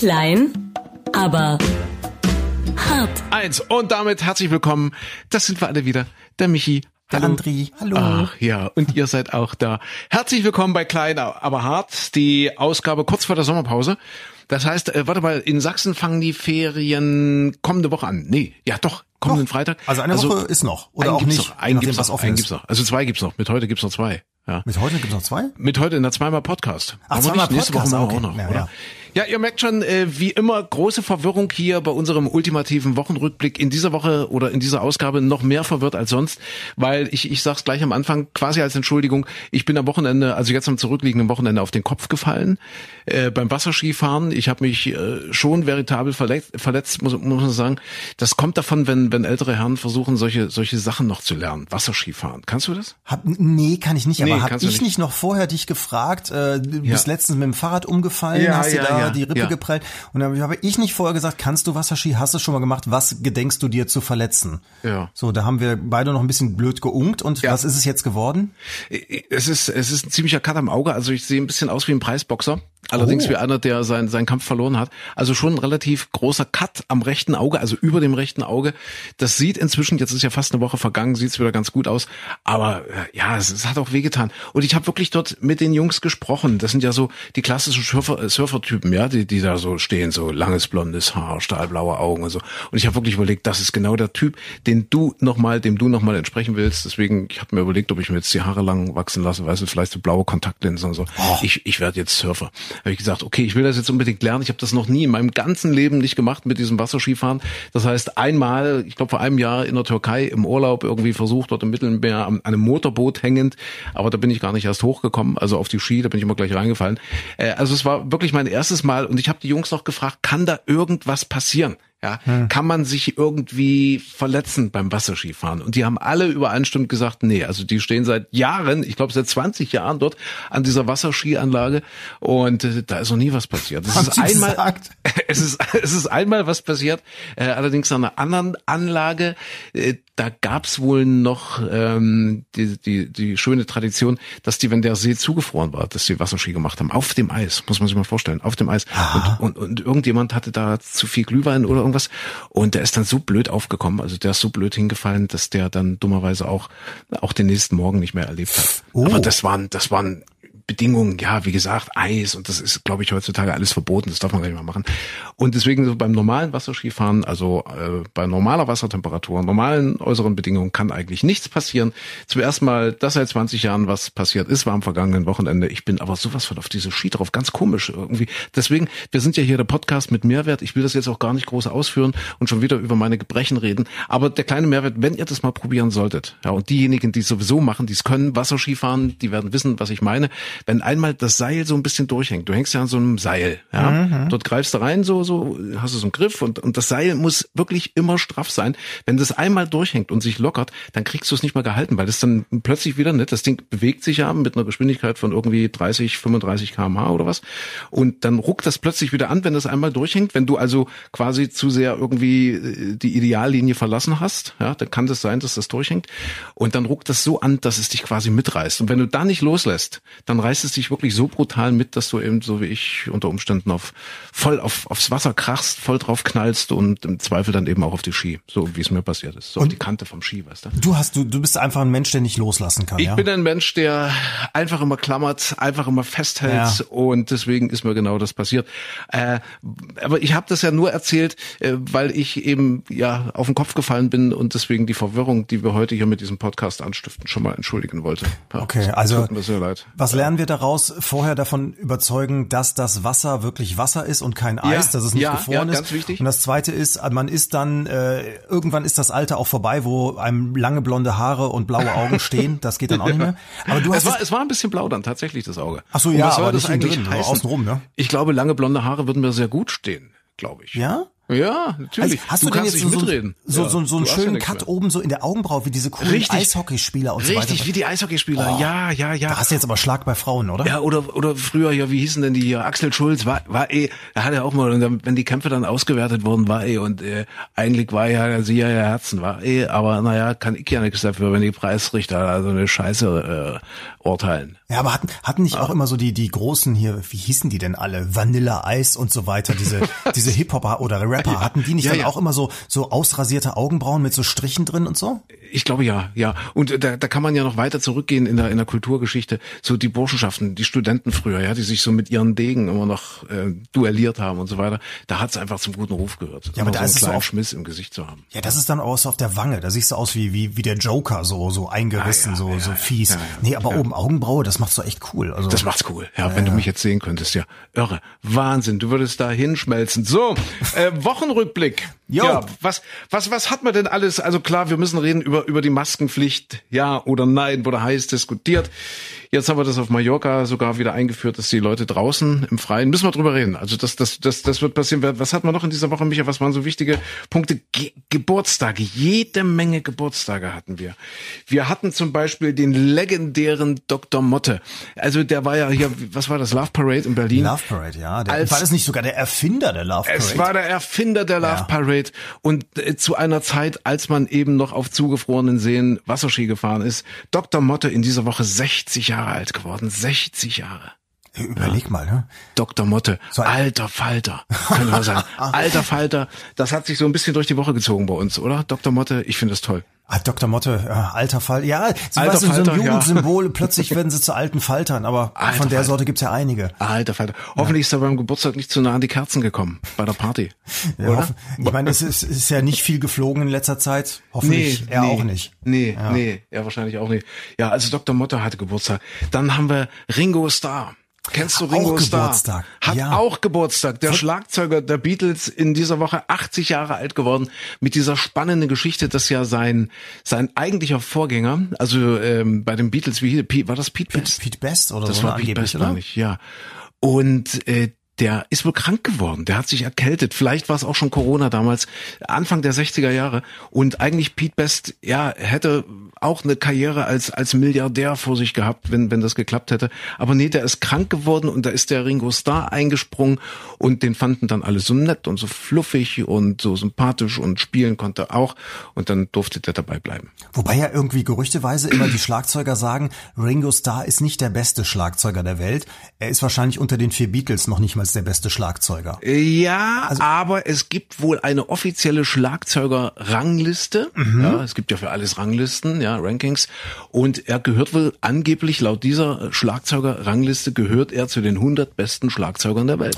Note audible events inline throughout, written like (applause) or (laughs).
Klein, aber hart. Eins. Und damit herzlich willkommen. Das sind wir alle wieder. Der Michi. Der Hallo. Andri, hallo. Ach ja, und ihr seid auch da. Herzlich willkommen bei Klein, aber hart. Die Ausgabe kurz vor der Sommerpause. Das heißt, äh, warte mal, in Sachsen fangen die Ferien kommende Woche an. Nee, ja doch, kommenden Doch. Freitag. Also eine Woche ist noch. Oder auch gibt's nicht, Noch, einen nachdem, gibt's noch, offen einen gibt's noch. Also zwei gibt's noch. Mit heute gibt's noch zwei. Ja. Mit heute gibt's noch zwei? Mit heute in der zweimal Podcast. Ach, wir zweimal nicht? Nächste Woche Podcast, machen wir okay. auch noch, Ja, oder? ja. Ja, ihr merkt schon, äh, wie immer, große Verwirrung hier bei unserem ultimativen Wochenrückblick. In dieser Woche oder in dieser Ausgabe noch mehr verwirrt als sonst, weil ich, ich sag's gleich am Anfang, quasi als Entschuldigung, ich bin am Wochenende, also jetzt am zurückliegenden Wochenende auf den Kopf gefallen äh, beim Wasserskifahren. Ich habe mich äh, schon veritabel verletzt, verletzt muss, muss man sagen. Das kommt davon, wenn, wenn ältere Herren versuchen, solche, solche Sachen noch zu lernen. Wasserskifahren. Kannst du das? Hab, nee, kann ich nicht. Nee, aber hab ich nicht. noch vorher dich gefragt, äh, du Ja. bist letztens mit dem Fahrrad umgefallen, Ja, hast dir ja, da ja, die Rippe ja. geprellt. Und dann habe ich nicht vorher gesagt, kannst du Wasserski, hast du schon mal gemacht, was gedenkst du dir zu verletzen? Ja. So, da haben wir beide noch ein bisschen blöd geunkt. Und Ja. was ist es jetzt geworden? Es ist, es ist ein ziemlicher Cut am Auge. Also ich sehe ein bisschen aus wie ein Preisboxer. Allerdings Oh. wie einer, der seinen, seinen Kampf verloren hat. Also schon ein relativ großer Cut am rechten Auge, also über dem rechten Auge. Das sieht inzwischen, jetzt ist ja fast eine Woche vergangen, sieht es wieder ganz gut aus. Aber äh, ja, es, es hat auch wehgetan. Und ich habe wirklich dort mit den Jungs gesprochen. Das sind ja so die klassischen Surfer, äh, Surfertypen, ja, die, die da so stehen, so langes blondes Haar, stahlblaue Augen und so. Und ich habe wirklich überlegt, das ist genau der Typ, den du nochmal, dem du nochmal entsprechen willst. Deswegen, ich habe mir überlegt, ob ich mir jetzt die Haare lang wachsen lasse, weißt du, vielleicht so blaue Kontaktlinsen und so. Ich, ich werde jetzt Surfer. Habe ich gesagt, okay, ich will das jetzt unbedingt lernen. Ich habe das noch nie in meinem ganzen Leben nicht gemacht mit diesem Wasserskifahren. Das heißt, einmal, ich glaube vor einem Jahr in der Türkei im Urlaub irgendwie versucht, dort im Mittelmeer an einem Motorboot hängend, aber da bin ich gar nicht erst hochgekommen, also auf die Ski, da bin ich immer gleich reingefallen. Äh, also es war wirklich mein erstes Mal und ich habe die Jungs noch gefragt, kann da irgendwas passieren? Ja, kann man sich irgendwie verletzen beim Wasserskifahren? Und die haben alle übereinstimmend gesagt, nee, also die stehen seit Jahren, ich glaube seit 20 Jahren dort an dieser Wasserskianlage und äh, da ist noch nie was passiert. Es Haben ist einmal, gesagt? (laughs) es ist, es ist einmal was passiert, äh, allerdings an einer anderen Anlage. Äh, da gab's wohl noch ähm, die, die, die schöne Tradition, dass die, wenn der See zugefroren war, dass die Wasserski gemacht haben. Auf dem Eis, muss man sich mal vorstellen, auf dem Eis. Und, und, und irgendjemand hatte da zu viel Glühwein oder irgendwas. Und der ist dann so blöd aufgekommen, also der ist so blöd hingefallen, dass der dann dummerweise auch, auch den nächsten Morgen nicht mehr erlebt hat. Oh. Aber das waren, das waren Bedingungen, ja, wie gesagt, Eis und das ist, glaube ich, heutzutage alles verboten, das darf man gar nicht mehr machen. Und deswegen so beim normalen Wasserskifahren, also äh, bei normaler Wassertemperatur, normalen äußeren Bedingungen kann eigentlich nichts passieren. Zum ersten Mal, dass seit 20 Jahren was passiert ist, war am vergangenen Wochenende. Ich bin aber sowas von auf diese Ski drauf, ganz komisch irgendwie. Deswegen, wir sind ja hier der Podcast mit Mehrwert. Ich will das jetzt auch gar nicht groß ausführen und schon wieder über meine Gebrechen reden. Aber der kleine Mehrwert, wenn ihr das mal probieren solltet, ja, und diejenigen, die es sowieso machen, die es können, Wasserski fahren, die werden wissen, was ich meine. Wenn einmal das Seil so ein bisschen durchhängt, du hängst ja an so einem Seil, ja, dort greifst du rein, so, so, hast du so einen Griff und, und das Seil muss wirklich immer straff sein. Wenn das einmal durchhängt und sich lockert, dann kriegst du es nicht mehr gehalten, weil das dann plötzlich wieder nicht, das Ding bewegt sich ja mit einer Geschwindigkeit von irgendwie 30, 35 kmh oder was und dann ruckt das plötzlich wieder an, wenn das einmal durchhängt. Wenn du also quasi zu sehr irgendwie äh, die Ideallinie verlassen hast, ja, dann kann das sein, dass das durchhängt und dann ruckt das so an, dass es dich quasi mitreißt. Und wenn du da nicht loslässt, dann reißt es dich wirklich so brutal mit, dass du eben so wie ich unter Umständen auf voll auf, aufs Wasser krachst, voll drauf knallst und im Zweifel dann eben auch auf die Ski, so wie es mir passiert ist, so auf die Kante vom Ski, weißt du. Du hast, du, du bist einfach ein Mensch, der nicht loslassen kann, Ich ja? bin ein Mensch, der einfach immer klammert, einfach immer festhält Ja. und deswegen ist mir genau das passiert. Äh, aber ich habe das ja nur erzählt, äh, weil ich eben ja auf den Kopf gefallen bin und deswegen die Verwirrung, die wir heute hier mit diesem Podcast anstiften, schon mal entschuldigen wollte. Ja, Okay, also tut mir sehr leid. was lernen wir daraus? Vorher davon überzeugen, dass das Wasser wirklich Wasser ist und kein Eis, dass es nicht ja, gefroren ja, ist. ganz wichtig. Und das Zweite ist, man ist dann äh, irgendwann ist das Alter auch vorbei, wo einem lange blonde Haare und blaue Augen (laughs) stehen. Das geht dann auch nicht mehr. Aber du hast Es war, es war ein bisschen blau dann tatsächlich das Auge. Ach so, ja, aber das eigentlich drin, außenrum, ne? Ich glaube, lange blonde Haare würden mir sehr gut stehen, glaube ich. ja? Ja, natürlich. Also, hast du, du denn jetzt so, mitreden. so, Ja, so, so einen ja schönen nichts Cut mehr. oben so in der Augenbraue, wie diese coolen Richtig. Eishockeyspieler und so weiter? Richtig, wie die Eishockeyspieler. Oh. Ja, ja, ja. Da hast du jetzt aber Schlag bei Frauen, oder? Ja, oder, oder früher, ja, wie hießen denn die hier? Axel Schulz war, war eh, er hat ja auch mal, und dann, wenn die Kämpfe dann ausgewertet wurden, war eh, und äh, eigentlich war ja sie ja ihr Herzen, war eh, aber naja, kann ich ja nichts dafür, wenn die Preisrichter also eine Scheiße äh, urteilen. Ja, aber hatten, hatten nicht auch immer so die, die großen hier, wie hießen die denn alle? Vanilla Ice und so weiter, diese, (laughs) diese Hip-Hopper oder Rapper, hatten die nicht Ja, dann ja. auch immer so, so ausrasierte Augenbrauen mit so Strichen drin und so? Ich glaube ja, ja. Und da, da kann man ja noch weiter zurückgehen in der in der Kulturgeschichte. So die Burschenschaften, die Studenten früher, ja, die sich so mit ihren Degen immer noch äh, duelliert haben und so weiter. Da hat es einfach zum guten Ruf gehört. Ja, aber da so ist es so auf- Schmiss im Gesicht zu haben. Ja, das ist dann auch so auf der Wange. Da siehst du aus wie, wie, wie der Joker, so, so eingerissen, Ah, ja, so, ja, so ja, fies. ja, ja, nee, aber ja. oben Augenbraue, das macht's doch echt cool. Also, Das macht's cool. Ja, wenn du mich jetzt sehen könntest, ja. Irre. Wahnsinn. Du würdest da hinschmelzen. So, äh, Wochenrückblick. Jo. Ja, was, was, was hat man denn alles? Also klar, wir müssen reden über, über die Maskenpflicht. Ja oder nein, wurde heiß diskutiert. Jetzt haben wir das auf Mallorca sogar wieder eingeführt, dass die Leute draußen im Freien, müssen wir drüber reden. Also das, das, das, das wird passieren. Was hat man noch in dieser Woche, Micha? Was waren so wichtige Punkte? Ge Geburtstage. Jede Menge Geburtstage hatten wir. Wir hatten zum Beispiel den legendären Dr. Motte. Also der war ja hier, was war das? Love Parade in Berlin. Love Parade, ja. Der, Als- war das nicht sogar der Erfinder der Love Parade? Es war der Erfinder der Love Ja. Parade und äh, zu einer Zeit, als man eben noch auf zugefrorenen Seen Wasserski gefahren ist. Dr. Motte in dieser Woche 60 Jahre alt geworden. 60 Jahre. Überleg mal, ne? Dr. Motte, So alter Falter, könnte man sagen. (laughs) Alter Falter, das hat sich so ein bisschen durch die Woche gezogen bei uns, oder? Dr. Motte, ich finde das toll. Ah, Dr. Motte, ja, alter Fall. Ja, sie Alter weißt du, so Falter, ein ja. Jugendsymbol, (laughs) plötzlich werden sie zu alten Faltern, aber Alter von der Falter. Sorte gibt's ja einige. Alter Falter. Hoffentlich ist er beim Geburtstag nicht zu nah an die Kerzen gekommen, bei der Party. Ja, oder? ich meine, es ist, ist ja nicht viel geflogen in letzter Zeit. Hoffentlich er auch nicht. Nee, nee, er wahrscheinlich auch nicht. Ja, also Dr. Motte hatte Geburtstag. Dann haben wir Ringo Starr. Kennst du Hat Ringo auch Starr? Geburtstag, Hat ja. auch Geburtstag. Der Schlagzeuger der Beatles in dieser Woche 80 Jahre alt geworden mit dieser spannenden Geschichte, dass ja sein sein eigentlicher Vorgänger, also ähm, bei den Beatles, wie hieß Pete, war das Pete Best? Pete Best oder Das so war ne, Pete Best, oder? ich, ja. Und äh, der ist wohl krank geworden. Der hat sich erkältet. Vielleicht war es auch schon Corona damals, Anfang der 60er Jahre. Und eigentlich Pete Best, ja, hätte auch eine Karriere als als Milliardär vor sich gehabt, wenn wenn das geklappt hätte. Aber nee, der ist krank geworden und da ist der Ringo Starr eingesprungen und den fanden dann alle so nett und so fluffig und so sympathisch und spielen konnte auch. Und dann durfte der dabei bleiben. Wobei ja irgendwie gerüchteweise immer die Schlagzeuger sagen, Ringo Starr ist nicht der beste Schlagzeuger der Welt. Er ist wahrscheinlich unter den vier Beatles noch nicht mal der beste Schlagzeuger. Ja, Also aber es gibt wohl eine offizielle Schlagzeuger-Rangliste. Mhm. Ja, es gibt ja für alles Ranglisten, ja, Rankings. Und er gehört wohl angeblich laut dieser Schlagzeuger-Rangliste gehört er zu den 100 besten Schlagzeugern der Welt.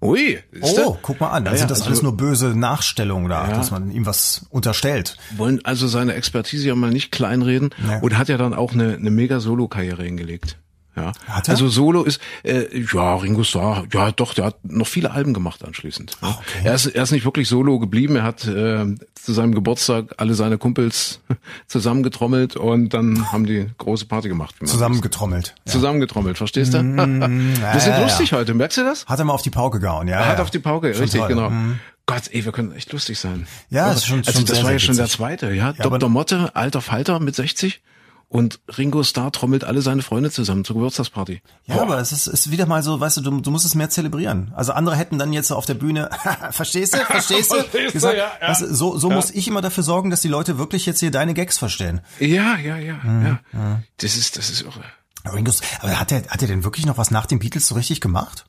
Ui, siehste? Oh, guck mal an. Da Ja, sind das also alles nur böse Nachstellungen da, Ja. dass man ihm was unterstellt. wollen also seine Expertise ja mal nicht kleinreden Ja. und hat ja dann auch eine, eine mega Solo-Karriere hingelegt. Ja. Hat er? Also Solo ist, äh, ja, Ringo Starr, ja doch, der hat noch viele Alben gemacht anschließend. Ja. okay. Er, ist, er ist nicht wirklich Solo geblieben, er hat äh, zu seinem Geburtstag alle seine Kumpels (laughs) zusammengetrommelt und dann haben die große Party gemacht. Zusammengetrommelt. sagt. Zusammengetrommelt, verstehst du? (laughs) Wir sind Mm, ja, lustig heute, merkst du das? Hat er mal auf die Pauke gehauen, ja. Er hat ja. auf die Pauke, Schon richtig, toll. genau. Mhm. Gott, ey, wir können echt lustig sein. Ja, ist schon- Also schon das sehr, war ja schon der zweite, ja. Ja, Dr. Motte, alter Falter mit 60 und Ringo Starr trommelt alle seine Freunde zusammen zur Geburtstagsparty. Ja, Boah. aber es ist, ist wieder mal so, weißt du, du, du musst es mehr zelebrieren. Also andere hätten dann jetzt auf der Bühne, (laughs) verstehst du, verstehst du? (laughs) Verstehst du, ja, ja. Weißt du, so so muss ich immer dafür sorgen, dass die Leute wirklich jetzt hier deine Gags verstehen. Ja, ja, ja, Mhm, ja. Das ist, das ist irre. Ringo, aber hat er, hat er denn wirklich noch was nach den Beatles so richtig gemacht?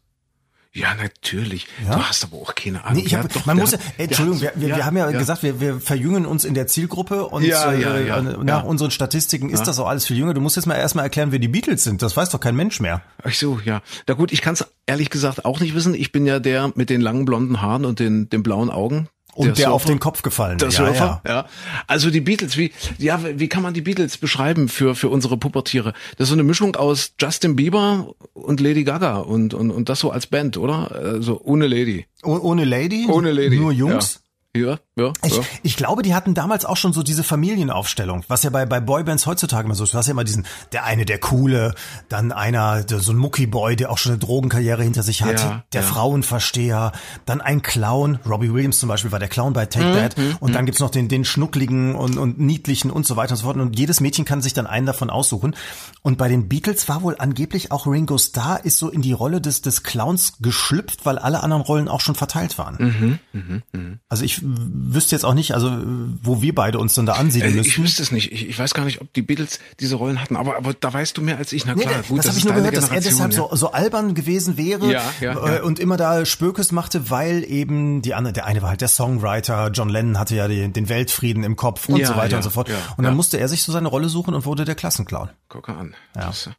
Ja, natürlich. Ja? Du hast aber auch keine Ahnung. Nee, ich hab, doch- man muss ja, ey, Entschuldigung, wir, wir, wir haben ja, gesagt, wir, wir verjüngen uns in der Zielgruppe und äh, nach unseren Statistiken ist das auch alles viel jünger. Du musst jetzt mal erstmal erklären, wer die Beatles sind. Das weiß doch kein Mensch mehr. Ach so, ja. Na gut, ich kann es ehrlich gesagt auch nicht wissen. Ich bin ja der mit den langen blonden Haaren und den, den blauen Augen. Und der, auf Surfer. den Kopf gefallen. Der ja, Surfer, ja. ja. Also die Beatles, wie, ja, wie kann man die Beatles beschreiben für, für unsere Pubertiere? Das ist so eine Mischung aus Justin Bieber und Lady Gaga und, und, und das so als Band, oder? Also ohne Lady. Oh- Ohne Lady? Ohne Lady. Nur Jungs? Ja, ja, Ich, ja. ich glaube, die hatten damals auch schon so diese Familienaufstellung, was ja bei, bei Boybands heutzutage immer so ist. Du hast ja immer diesen, der eine, der coole, dann einer, der, so ein Muckiboy, der auch schon eine Drogenkarriere hinter sich hat, Ja, der ja. Frauenversteher, dann ein Clown, Robbie Williams zum Beispiel war der Clown bei Take Mhm, That, und dann gibt's noch den, den schnuckligen und, und niedlichen und so weiter und so fort. Und jedes Mädchen kann sich dann einen davon aussuchen. Und bei den Beatles war wohl angeblich auch Ringo Starr ist so in die Rolle des, des Clowns geschlüpft, weil alle anderen Rollen auch schon verteilt waren. Mhm, Also ich wüsste jetzt auch nicht, also wo wir beide uns dann da ansiedeln Äh, müssen. Ich wüsste es nicht. Ich, ich weiß gar nicht, ob die Beatles diese Rollen hatten, aber, aber da weißt du mehr als ich. Na Nee, klar, gut, das habe ist ich nur gehört, dass er Generation, deshalb ja. so, so albern gewesen wäre Ja, ja, äh, ja. und immer da Spökes machte, weil eben die andere, der eine war halt der Songwriter, John Lennon hatte ja den, den Weltfrieden im Kopf und Ja, so weiter ja, und so fort. ja, und dann ja. musste er sich so seine Rolle suchen und wurde der Klassenclown. Gucke an. Das,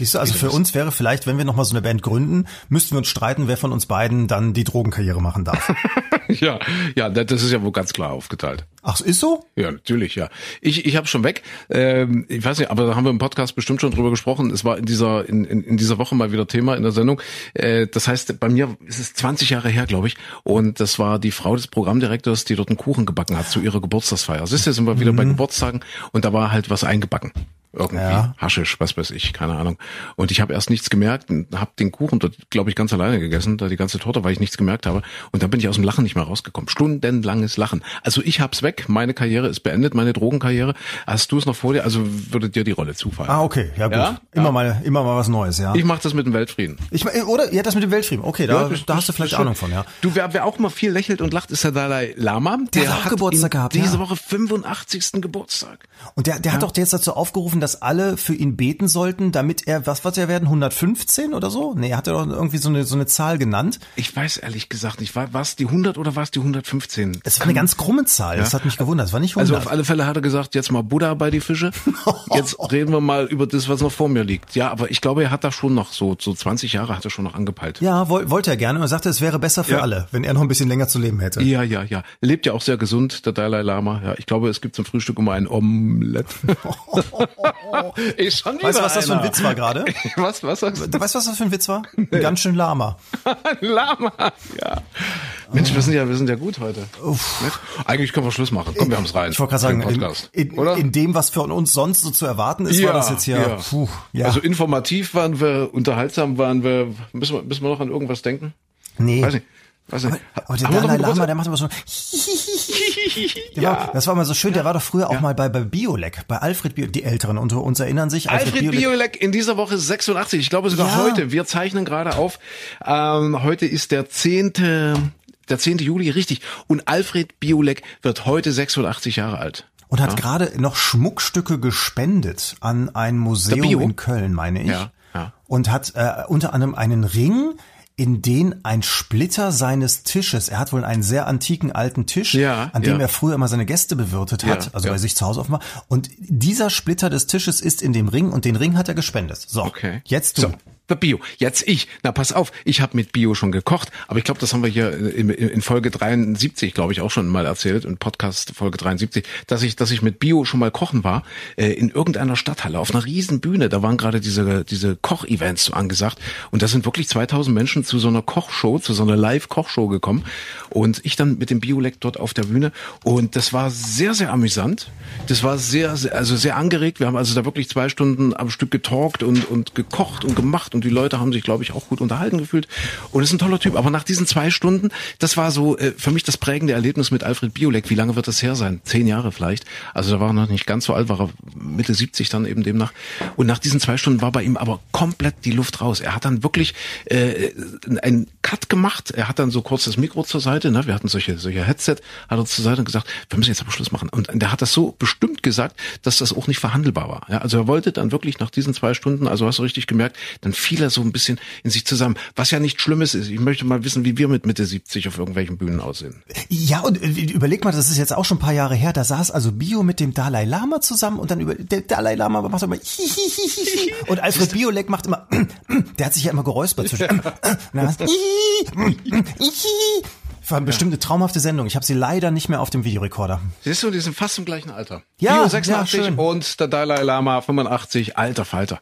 Siehst du, also für uns wäre vielleicht, wenn wir nochmal so eine Band gründen, müssten wir uns streiten, wer von uns beiden dann die Drogenkarriere machen darf. (laughs) ja, ja, das ist ja wohl ganz klar aufgeteilt. Ach, ist so? Ja, natürlich, ja. Ich, ich habe schon weg. Ähm, ich weiß nicht, aber da haben wir im Podcast bestimmt schon drüber gesprochen. Es war in dieser in, in, in dieser Woche mal wieder Thema in der Sendung. Äh, das heißt, bei mir ist es 20 Jahre her, glaube ich. Und das war die Frau des Programmdirektors, die dort einen Kuchen gebacken hat zu ihrer Geburtstagsfeier. Siehst du, sind wir wieder bei Geburtstagen und da war halt was eingebacken. Irgendwie Ja. Haschisch, was weiß ich, keine Ahnung. Und ich habe erst nichts gemerkt und habe den Kuchen dort, glaube ich, ganz alleine gegessen, da die ganze Torte, weil ich nichts gemerkt habe. Und dann bin ich aus dem Lachen nicht mehr rausgekommen. Stundenlanges Lachen. Also ich hab's weg, meine Karriere ist beendet, meine Drogenkarriere. Hast du es noch vor dir? Also würde dir die Rolle zufallen. Ah, okay, ja gut. Ja? Immer Ja. mal, immer mal was Neues, ja. Ich mache das mit dem Weltfrieden. Ich, oder? Ja, das mit dem Weltfrieden. Okay, da, das- da hast du vielleicht. Ahnung von, ja. Du, wer, wer auch mal viel lächelt und lacht, ist der Dalai Lama. Der hat auch Geburtstag gehabt, Diese. Woche 85. Geburtstag. Und der, der hat doch jetzt dazu aufgerufen, dass alle für ihn beten sollten, damit er, was wird er werden, 115 oder so? Nee, er hat ja doch irgendwie so eine, so eine Zahl genannt. Ich weiß ehrlich gesagt nicht, war es die 100 oder war es die 115? Es war eine ganz krumme Zahl, das hat mich gewundert, es war nicht 100. Also auf alle Fälle hat er gesagt, jetzt mal Buddha bei die Fische. (laughs) Jetzt reden wir mal über das, was noch vor mir liegt. Ja, aber ich glaube, er hat da schon noch so, so 20 Jahre hat er schon noch angepeilt. ja, woll, wollte er gerne. Er sagte, es wäre besser für Ja. alle, wenn er noch ein bisschen länger zu leben hätte. Ja, ja, ja. Lebt ja auch sehr gesund, der Dalai Lama. Ja, ich glaube, es gibt zum Frühstück immer ein Omelett. (laughs) (laughs) (laughs) Ist schon Weißt du, was das für ein. Witz war gerade? (laughs) Was, was sagst du? Weißt du, was das für ein Witz war? Ein ganz schön. Ein Lama. (laughs) Ja. Mensch, wir sind ja, wir sind ja gut heute. Nett? Eigentlich können wir Schluss machen. Komm, wir haben's rein. Ich wollte gerade sagen, den in, Podcast. in, Oder? in dem, was von uns sonst so zu erwarten ist, war das jetzt hier, ja. puh, ja. Also informativ waren wir, unterhaltsam waren wir. Müssen wir, müssen wir noch an irgendwas denken? nee. Weiß nicht. Weiß nicht. Aber der wir noch Dalai Lama, der macht immer so. Der (laughs) Ja. war, das war mal so schön, der war doch früher auch mal bei, bei Biolek, bei Alfred Biolek. Die Älteren unter uns erinnern sich. Alfred Biolek in dieser Woche 86. Ich glaube sogar Ja. heute. Wir zeichnen gerade auf. Ähm, heute ist der 10. Der 10. Juli, richtig. Und Alfred Biolek wird heute 86 Jahre alt. Und hat gerade noch Schmuckstücke gespendet an ein Der Museum in Köln, meine ich. Ja, ja. Und hat äh, unter anderem einen Ring, in den ein Splitter seines Tisches, er hat wohl einen sehr antiken alten Tisch, Ja, an dem ja. er früher immer seine Gäste bewirtet hat, Ja, also bei sich zu Hause offenbar. Und dieser Splitter des Tisches ist in dem Ring und den Ring hat er gespendet. So, Okay. jetzt du. So, der Bio. Jetzt ich. Na, pass auf. Ich habe mit Bio schon gekocht, aber ich glaube, das haben wir hier in, in Folge 73, glaube ich, auch schon mal erzählt, in Podcast Folge 73, dass ich, dass ich mit Bio schon mal kochen war, äh, in irgendeiner Stadthalle, auf einer riesen Bühne. Da waren gerade diese, diese Koch-Events so angesagt. Und da sind wirklich 2000 Menschen zu so einer Kochshow, zu so einer Live-Kochshow gekommen. Und ich dann mit dem Biolek dort auf der Bühne. Und das war sehr, sehr amüsant. Das war sehr, sehr, also sehr angeregt. Wir haben also da wirklich zwei Stunden am Stück getalkt und, und gekocht und gemacht. Und die Leute haben sich, glaube ich, auch gut unterhalten gefühlt. Und ist ein toller Typ. Aber nach diesen zwei Stunden, das war so äh, für mich das prägende Erlebnis mit Alfred Biolek. Wie lange wird das her sein? Zehn Jahre vielleicht. Also da war er noch nicht ganz so alt, war er Mitte 70 dann eben demnach. Und nach diesen zwei Stunden war bei ihm aber komplett die Luft raus. Er hat dann wirklich äh, einen Cut gemacht. Er hat dann so kurz das Mikro zur Seite. Ne? Wir hatten solche, solche Headset, hat er zur Seite und gesagt, wir müssen jetzt aber Schluss machen. Und der hat das so bestimmt gesagt, dass das auch nicht verhandelbar war. Ja? Also er wollte dann wirklich nach diesen zwei Stunden, also hast du richtig gemerkt, dann fiel er so ein bisschen in sich zusammen. Was ja nicht Schlimmes ist. Ich möchte mal wissen, wie wir mit Mitte 70 auf irgendwelchen Bühnen aussehen. Ja, und äh, überleg mal, das ist jetzt auch schon ein paar Jahre her, da saß also Bio mit dem Dalai Lama zusammen und dann über, der Dalai Lama macht immer hihihihi und Alfred (laughs) Biolek macht immer, (clears throat) der hat sich ja immer geräuspert zwischen, (laughs) (clears throat) war eine traumhafte Sendung. Ich habe sie leider nicht mehr auf dem Videorekorder. Siehst du, die sind fast im gleichen Alter. Ja, Bio ja, 86 schön. und der Dalai Lama 85, alter Falter.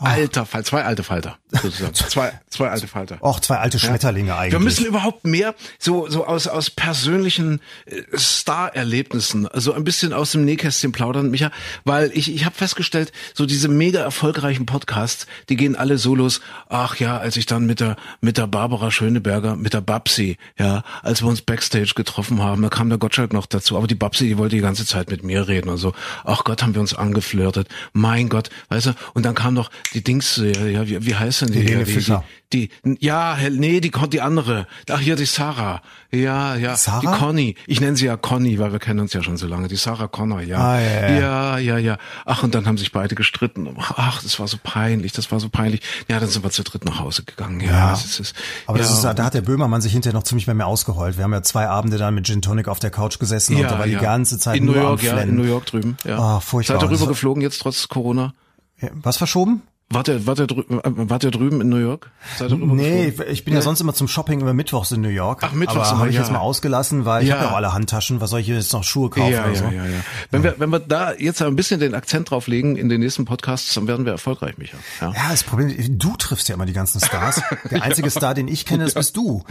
Alter Fall, zwei alte Falter. Sozusagen. (laughs) zwei, zwei alte Falter. Och, zwei alte Schmetterlinge eigentlich. Wir müssen überhaupt mehr so so aus aus persönlichen äh, Star-Erlebnissen, also ein bisschen aus dem Nähkästchen plaudern, Micha, weil ich ich habe festgestellt, so diese mega erfolgreichen Podcasts, die gehen alle so los. Ach ja, als ich dann mit der mit der Barbara Schöneberger, mit der Babsi, ja, als wir uns backstage getroffen haben, da kam der Gottschalk noch dazu, aber die Babsi, die wollte die ganze Zeit mit mir reden und so. Ach Gott, haben wir uns angeflirtet. Mein Gott, weißt du? Und dann kam noch die Dings, äh, ja, wie, wie heißt denn die? Helene die, Fischer. Die, die, ja, nee, die, die andere. Ach, hier die Sarah. Ja, ja. Sarah? Die Conny. Ich nenne sie ja Conny, weil wir kennen uns ja schon so lange. Die Sarah Connor, ja. Ah, ja, ja. ja, ja, ja. Ach, und dann haben sich beide gestritten. Ach, das war so peinlich, das war so peinlich. Ja, dann sind wir zu dritt nach Hause gegangen. Ja, Ja. das ist, es. Aber ja. das ist, da hat der Böhmermann sich hinterher noch ziemlich bei mir ausgeheult. Wir haben ja zwei Abende dann mit Gin Tonic auf der Couch gesessen und da war die ganze Zeit in nur New York, am ja, Flennen. in New York drüben. Ja. Ah, furchtbar. Seid ihr Das rüber war- geflogen jetzt trotz Corona? Ja, Was verschoben? Wart ihr, wart ihr, drü äh, wart ihr drüben in New York? Seid ihr Nee, ich bin ja sonst immer zum Shopping immer mittwochs in New York. Ach, mittwochs Aber habe ich ja. jetzt mal ausgelassen, weil ich Ja. habe ja auch alle Handtaschen. Was soll ich jetzt noch Schuhe kaufen Ja, oder ja, so? ja, ja. Wenn wir, wenn wir da jetzt ein bisschen den Akzent drauf legen in den nächsten Podcasts, dann werden wir erfolgreich, Micha. Ja. Ja, das Problem, du triffst ja immer die ganzen Stars. (laughs) Der einzige Star, den ich kenne, das bist du.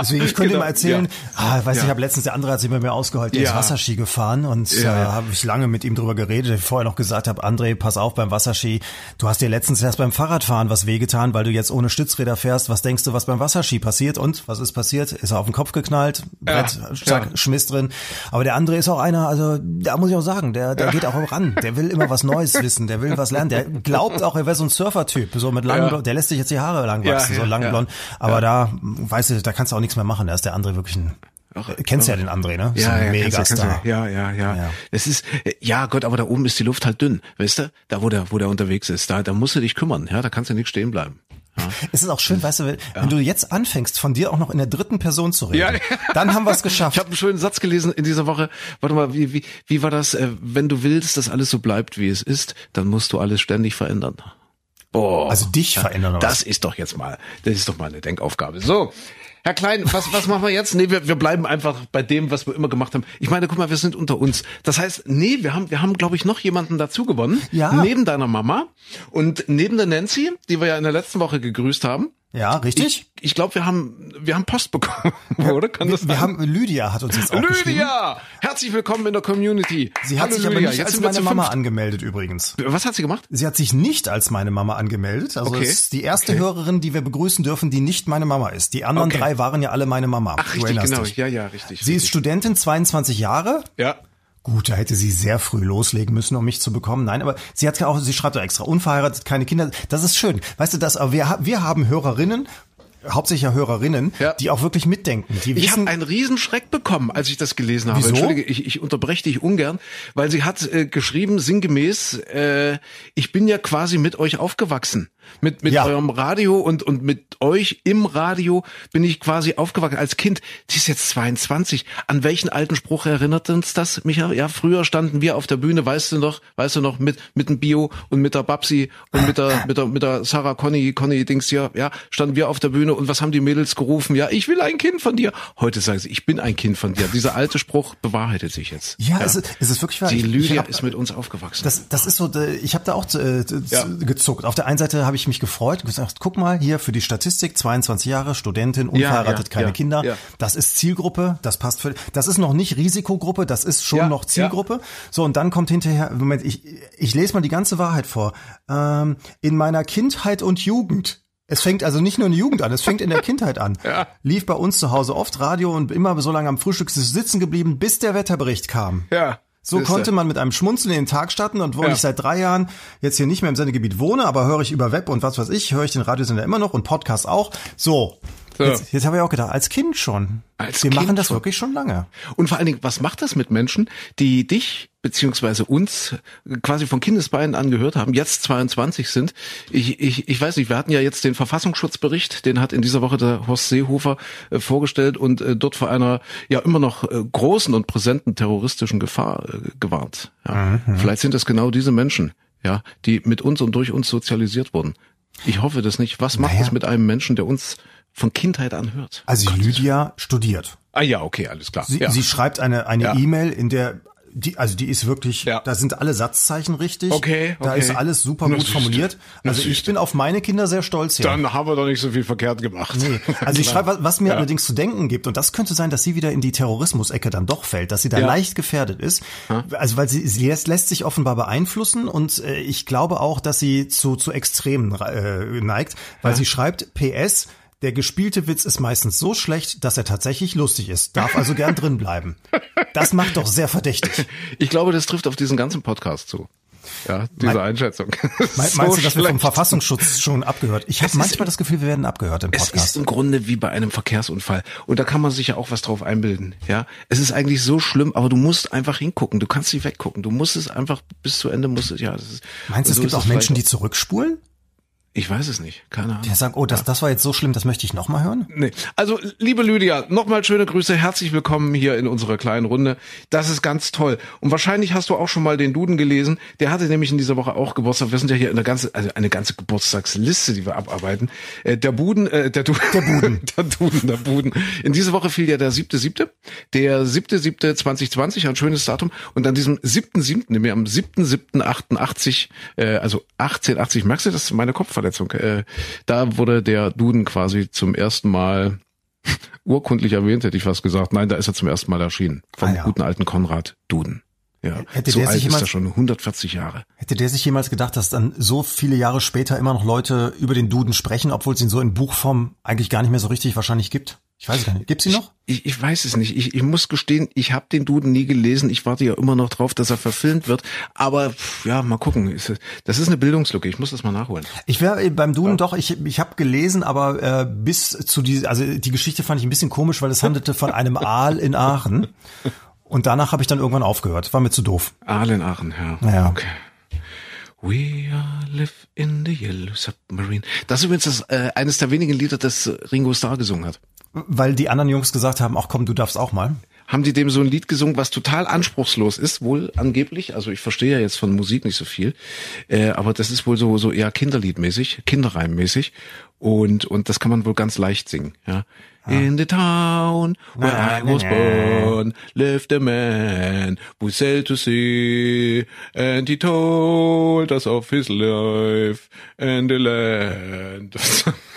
Deswegen, ich könnte genau, immer erzählen, ah, weiß Ja. ich habe letztens, der andere hat sich bei mir ausgeheult, der ist Wasserski gefahren und äh, habe ich lange mit ihm drüber geredet, der vorher noch gesagt habe, André, pass auf beim Wasserski, du hast dir letztens erst beim Fahrradfahren was wehgetan, weil du jetzt ohne Stützräder fährst. Was denkst du, was beim Wasserski passiert? Und was ist passiert? Ist er auf den Kopf geknallt, Brett, zack, ja. Schmiss drin. Aber der andere ist auch einer, also da muss ich auch sagen, der, der geht auch ran. Der will immer was Neues (laughs) wissen, der will was lernen. Der glaubt auch, er wäre so ein Surfer-Typ, so mit langen, Ja. Der lässt sich jetzt die Haare lang Ja, wachsen, so ja, lang ja. blond. Aber da, weißt du, da kannst du auch nichts mehr machen. Da ist der andere wirklich ein, Ach, kennst ja den André, ne? So Ja, ein ja, Megastar. ja, ja, ja, Ja. Ist, äh, ja Gott, aber da oben ist die Luft halt dünn, weißt du? Da, wo der, wo der unterwegs ist, da, da musst du dich kümmern, ja, da kannst du nicht stehen bleiben. (laughs) Es ist auch schön, weißt du, wenn, wenn du jetzt anfängst, von dir auch noch in der dritten Person zu reden, Ja. dann haben wir es (laughs) geschafft. Ich habe einen schönen Satz gelesen in dieser Woche. Warte mal, wie, wie, wie war das? Äh, wenn du willst, dass alles so bleibt, wie es ist, dann musst du alles ständig verändern. Boah. also dich verändern was? Das ist doch jetzt mal, das ist doch mal eine Denkaufgabe. So. Herr Klein, was, was machen wir jetzt? Nee, wir, wir bleiben einfach bei dem, was wir immer gemacht haben. Ich meine, guck mal, wir sind unter uns. Das heißt, nee, wir haben, wir haben, glaube ich, noch jemanden dazu gewonnen. Ja. Neben deiner Mama und neben der Nancy, die wir ja in der letzten Woche gegrüßt haben. Ja, richtig? Ich, ich glaube, wir haben, wir haben Post bekommen, (laughs) oder? Kann das wir, wir sein? haben, Lydia hat uns jetzt auch geschrieben. Lydia! Herzlich willkommen in der Community. Sie hat Hallo, sich aber Lydia. nicht Jetzt als wir meine Mama fünft. angemeldet übrigens. Was hat sie gemacht? Sie hat sich nicht als meine Mama angemeldet. Also Okay. ist die erste Okay. Hörerin, die wir begrüßen dürfen, die nicht meine Mama ist. Die anderen Okay. drei waren ja alle meine Mama. Ach, richtig, genau. dich. Ja, ja, richtig. Sie ist richtig. Studentin, 22 Jahre. Ja. Gut, da hätte sie sehr früh loslegen müssen, um mich zu bekommen. Nein, aber sie hat ja auch, sie schreibt doch extra, unverheiratet, keine Kinder. Das ist schön. Weißt du, das, aber wir, wir haben Hörerinnen, hauptsächlich Hörerinnen, Ja. die auch wirklich mitdenken. Die Ich habe einen Riesenschreck bekommen, als ich das gelesen habe. Wieso? Entschuldige, ich, ich unterbreche dich ungern, weil sie hat äh, geschrieben, sinngemäß, äh, ich bin ja quasi mit euch aufgewachsen. Mit, mit Ja. eurem Radio und, und mit euch im Radio bin ich quasi aufgewachsen als Kind. Sie ist jetzt 22. An welchen alten Spruch erinnert uns das, Micha? Ja, früher standen wir auf der Bühne, weißt du noch, weißt du noch, mit, mit dem Bio und mit der Babsi und mit der, mit der, mit der Sarah Conny, Conny Dings hier, ja, standen wir auf der Bühne und was haben die Mädels gerufen? Ja, ich will ein Kind von dir. Heute sagen sie, ich bin ein Kind von dir. Dieser alte Spruch bewahrheitet sich jetzt. ja, Es, ist, es ist wirklich wahr. Die Lydia hab- ist mit uns aufgewachsen. Das, das ist so, äh, ich habe da auch äh, Ja. gezuckt. Auf der einen Seite habe ich mich gefreut und gesagt, guck mal, hier für die Statistik, 22 Jahre, Studentin, unverheiratet, ja, keine ja, Kinder. ja. Das ist Zielgruppe, das passt für, das ist noch nicht Risikogruppe, das ist schon Ja, noch Zielgruppe. So, und dann kommt hinterher, Moment, ich, ich lese mal die ganze Wahrheit vor. Ähm, in meiner Kindheit und Jugend. Es fängt also nicht nur in der Jugend an, es fängt in der (laughs) Kindheit an. Ja. Lief bei uns zu Hause oft Radio und immer so lange am Frühstück sitzen geblieben, bis der Wetterbericht kam. ja. So Siehste. konnte man mit einem Schmunzeln in den Tag starten und wo Ja. ich seit drei Jahren jetzt hier nicht mehr im Sendegebiet wohne, aber höre ich über Web und was weiß ich, höre ich den Radiosender immer noch und Podcast auch. So. So. Jetzt, jetzt habe ich auch gedacht, als Kind schon. Als Wir Kind machen das schon. wirklich schon lange. Und vor allen Dingen, was macht das mit Menschen, die dich beziehungsweise uns quasi von Kindesbeinen an gehört haben, jetzt 22 sind? Ich, ich, ich weiß nicht, wir hatten ja jetzt den Verfassungsschutzbericht, den hat in dieser Woche der Horst Seehofer äh, vorgestellt und äh, dort vor einer ja immer noch äh, großen und präsenten terroristischen Gefahr gewarnt. Ja. Vielleicht sind das genau diese Menschen, ja, die mit uns und durch uns sozialisiert wurden. Ich hoffe das nicht. Was macht Naja. das mit einem Menschen, der uns von Kindheit an hört? Also Lydia studiert. Ah ja, okay, alles klar. Sie, ja. sie schreibt eine eine Ja. E-Mail, in der Die, also die ist wirklich, Ja. da sind alle Satzzeichen richtig. Okay, Da okay. ist alles super Na, gut siehste. formuliert. Na, Also ich siehste. bin auf meine Kinder sehr stolz hier. Dann haben wir doch nicht so viel verkehrt gemacht. Nee. Also ich (laughs) schreibe, was- mir Ja. allerdings zu denken gibt, und das könnte sein, dass sie wieder in die Terrorismus-Ecke dann doch fällt, dass sie da Ja. leicht gefährdet ist. Also weil sie, sie lässt, lässt sich offenbar beeinflussen und äh, ich glaube auch, dass sie zu, zu Extremen äh, neigt, weil sie schreibt, PS, der gespielte Witz ist meistens so schlecht, dass er tatsächlich lustig ist, darf also gern drin bleiben. Das macht doch sehr verdächtig. Ich glaube, das trifft auf diesen ganzen Podcast zu. Ja, diese Mein- Einschätzung. (laughs) Me- So Meinst du, dass wir vom schlecht. Verfassungsschutz schon abgehört? Ich habe manchmal das Gefühl, wir werden abgehört im Es Podcast. ist im Grunde wie bei einem Verkehrsunfall. Und da kann man sich ja auch was drauf einbilden. Ja, es ist eigentlich so schlimm, aber du musst einfach hingucken. Du kannst nicht weggucken. Du musst es einfach bis zu Ende musst es, ja, das ist. Meinst du, es so gibt auch Menschen, die zurückspulen? Ich weiß es nicht. Keine Ahnung. Die sagen, oh, das, das war jetzt so schlimm, das möchte ich noch mal hören? Nee. Also, liebe Lydia, nochmal schöne Grüße, herzlich willkommen hier in unserer kleinen Runde. Das ist ganz toll. Und wahrscheinlich hast du auch schon mal den Duden gelesen. Der hatte nämlich in dieser Woche auch Geburtstag. Wir sind ja hier in der ganze, also eine ganze Geburtstagsliste, die wir abarbeiten. Äh, der Buden, äh, der, du der Buden, (laughs) der Duden, der Buden. In dieser Woche fiel ja der siebte, siebte, der siebte, siebte 2020, ein schönes Datum. Und an diesem siebten, siebten, nämlich am siebten, siebten 88, äh, also 1880, merkst du, das meine Kopfverletzung. Äh, da wurde der Duden quasi zum ersten Mal (laughs) urkundlich erwähnt, hätte ich fast gesagt. Nein, da ist er zum ersten Mal erschienen. Vom Ah, ja. guten alten Konrad Duden. Ja, Hätte so der alt sich ist jemals- er schon, 140 Jahre. Hätte der sich jemals gedacht, dass dann so viele Jahre später immer noch Leute über den Duden sprechen, obwohl es ihn so in Buchform eigentlich gar nicht mehr so richtig wahrscheinlich gibt? Ich weiß es gar nicht. Gibt's ihn noch? Ich, ich weiß es nicht. Ich, ich muss gestehen, ich habe den Duden nie gelesen. Ich warte ja immer noch drauf, dass er verfilmt wird. Aber pff, ja, mal gucken. Das ist eine Bildungslücke. Ich muss das mal nachholen. Ich wäre beim Duden doch, ich, ich habe gelesen, aber äh, bis zu die, also die Geschichte fand ich ein bisschen komisch, weil es (laughs) handelte von einem Aal in Aachen. Und danach habe ich dann irgendwann aufgehört. War mir zu doof. Aal in Aachen, ja. Ja. Okay. We are live in the yellow submarine. Das ist übrigens das, äh, eines der wenigen Lieder, das Ringo Starr gesungen hat. Weil die anderen Jungs gesagt haben, ach komm, du darfst auch mal. haben die dem so ein Lied gesungen, was total anspruchslos ist, wohl angeblich. Also ich verstehe ja jetzt von Musik nicht so viel, äh, aber das ist wohl so so eher Kinderliedmäßig, Kinderreimmäßig und und das kann man wohl ganz leicht singen. Ja. In the town where I was born lived a man who sailed to sea and he told us of his life and the land. (laughs)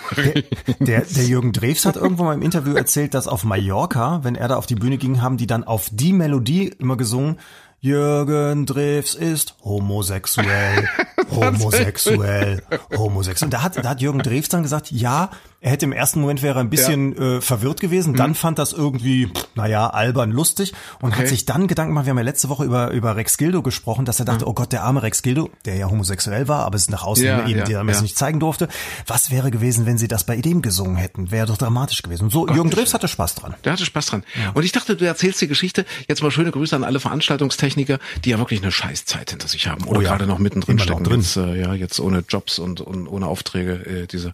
Der, der Jürgen Drews hat irgendwo mal im Interview erzählt, dass auf Mallorca, wenn er da auf die Bühne ging, haben die dann auf die Melodie immer gesungen, Jürgen Drews ist homosexuell, (laughs) homosexuell, homosexuell. Und da hat, da hat Jürgen Drews dann gesagt, ja, er hätte im ersten Moment wäre er ein bisschen äh, verwirrt gewesen, dann fand das irgendwie, naja, albern lustig und hat Okay. sich dann Gedanken gemacht, wir haben ja letzte Woche über, über Rex Gildo gesprochen, dass er dachte, oh Gott, der arme Rex Gildo, der ja homosexuell war, aber es nach außen Ja, eben ja, damals ja. nicht zeigen durfte. Was wäre gewesen, wenn sie das bei dem gesungen hätten? Wäre doch dramatisch gewesen. Und so, Jürgen Drews hatte Spaß dran. Der hatte Spaß dran. Und ich dachte, du erzählst die Geschichte. Jetzt mal schöne Grüße an alle Veranstaltungstechniker, die ja wirklich eine Scheißzeit hinter sich haben oder Oh ja. gerade noch mittendrin Immer noch stecken. drin. Jetzt, äh, ja, jetzt ohne Jobs und, und ohne Aufträge, äh, diese,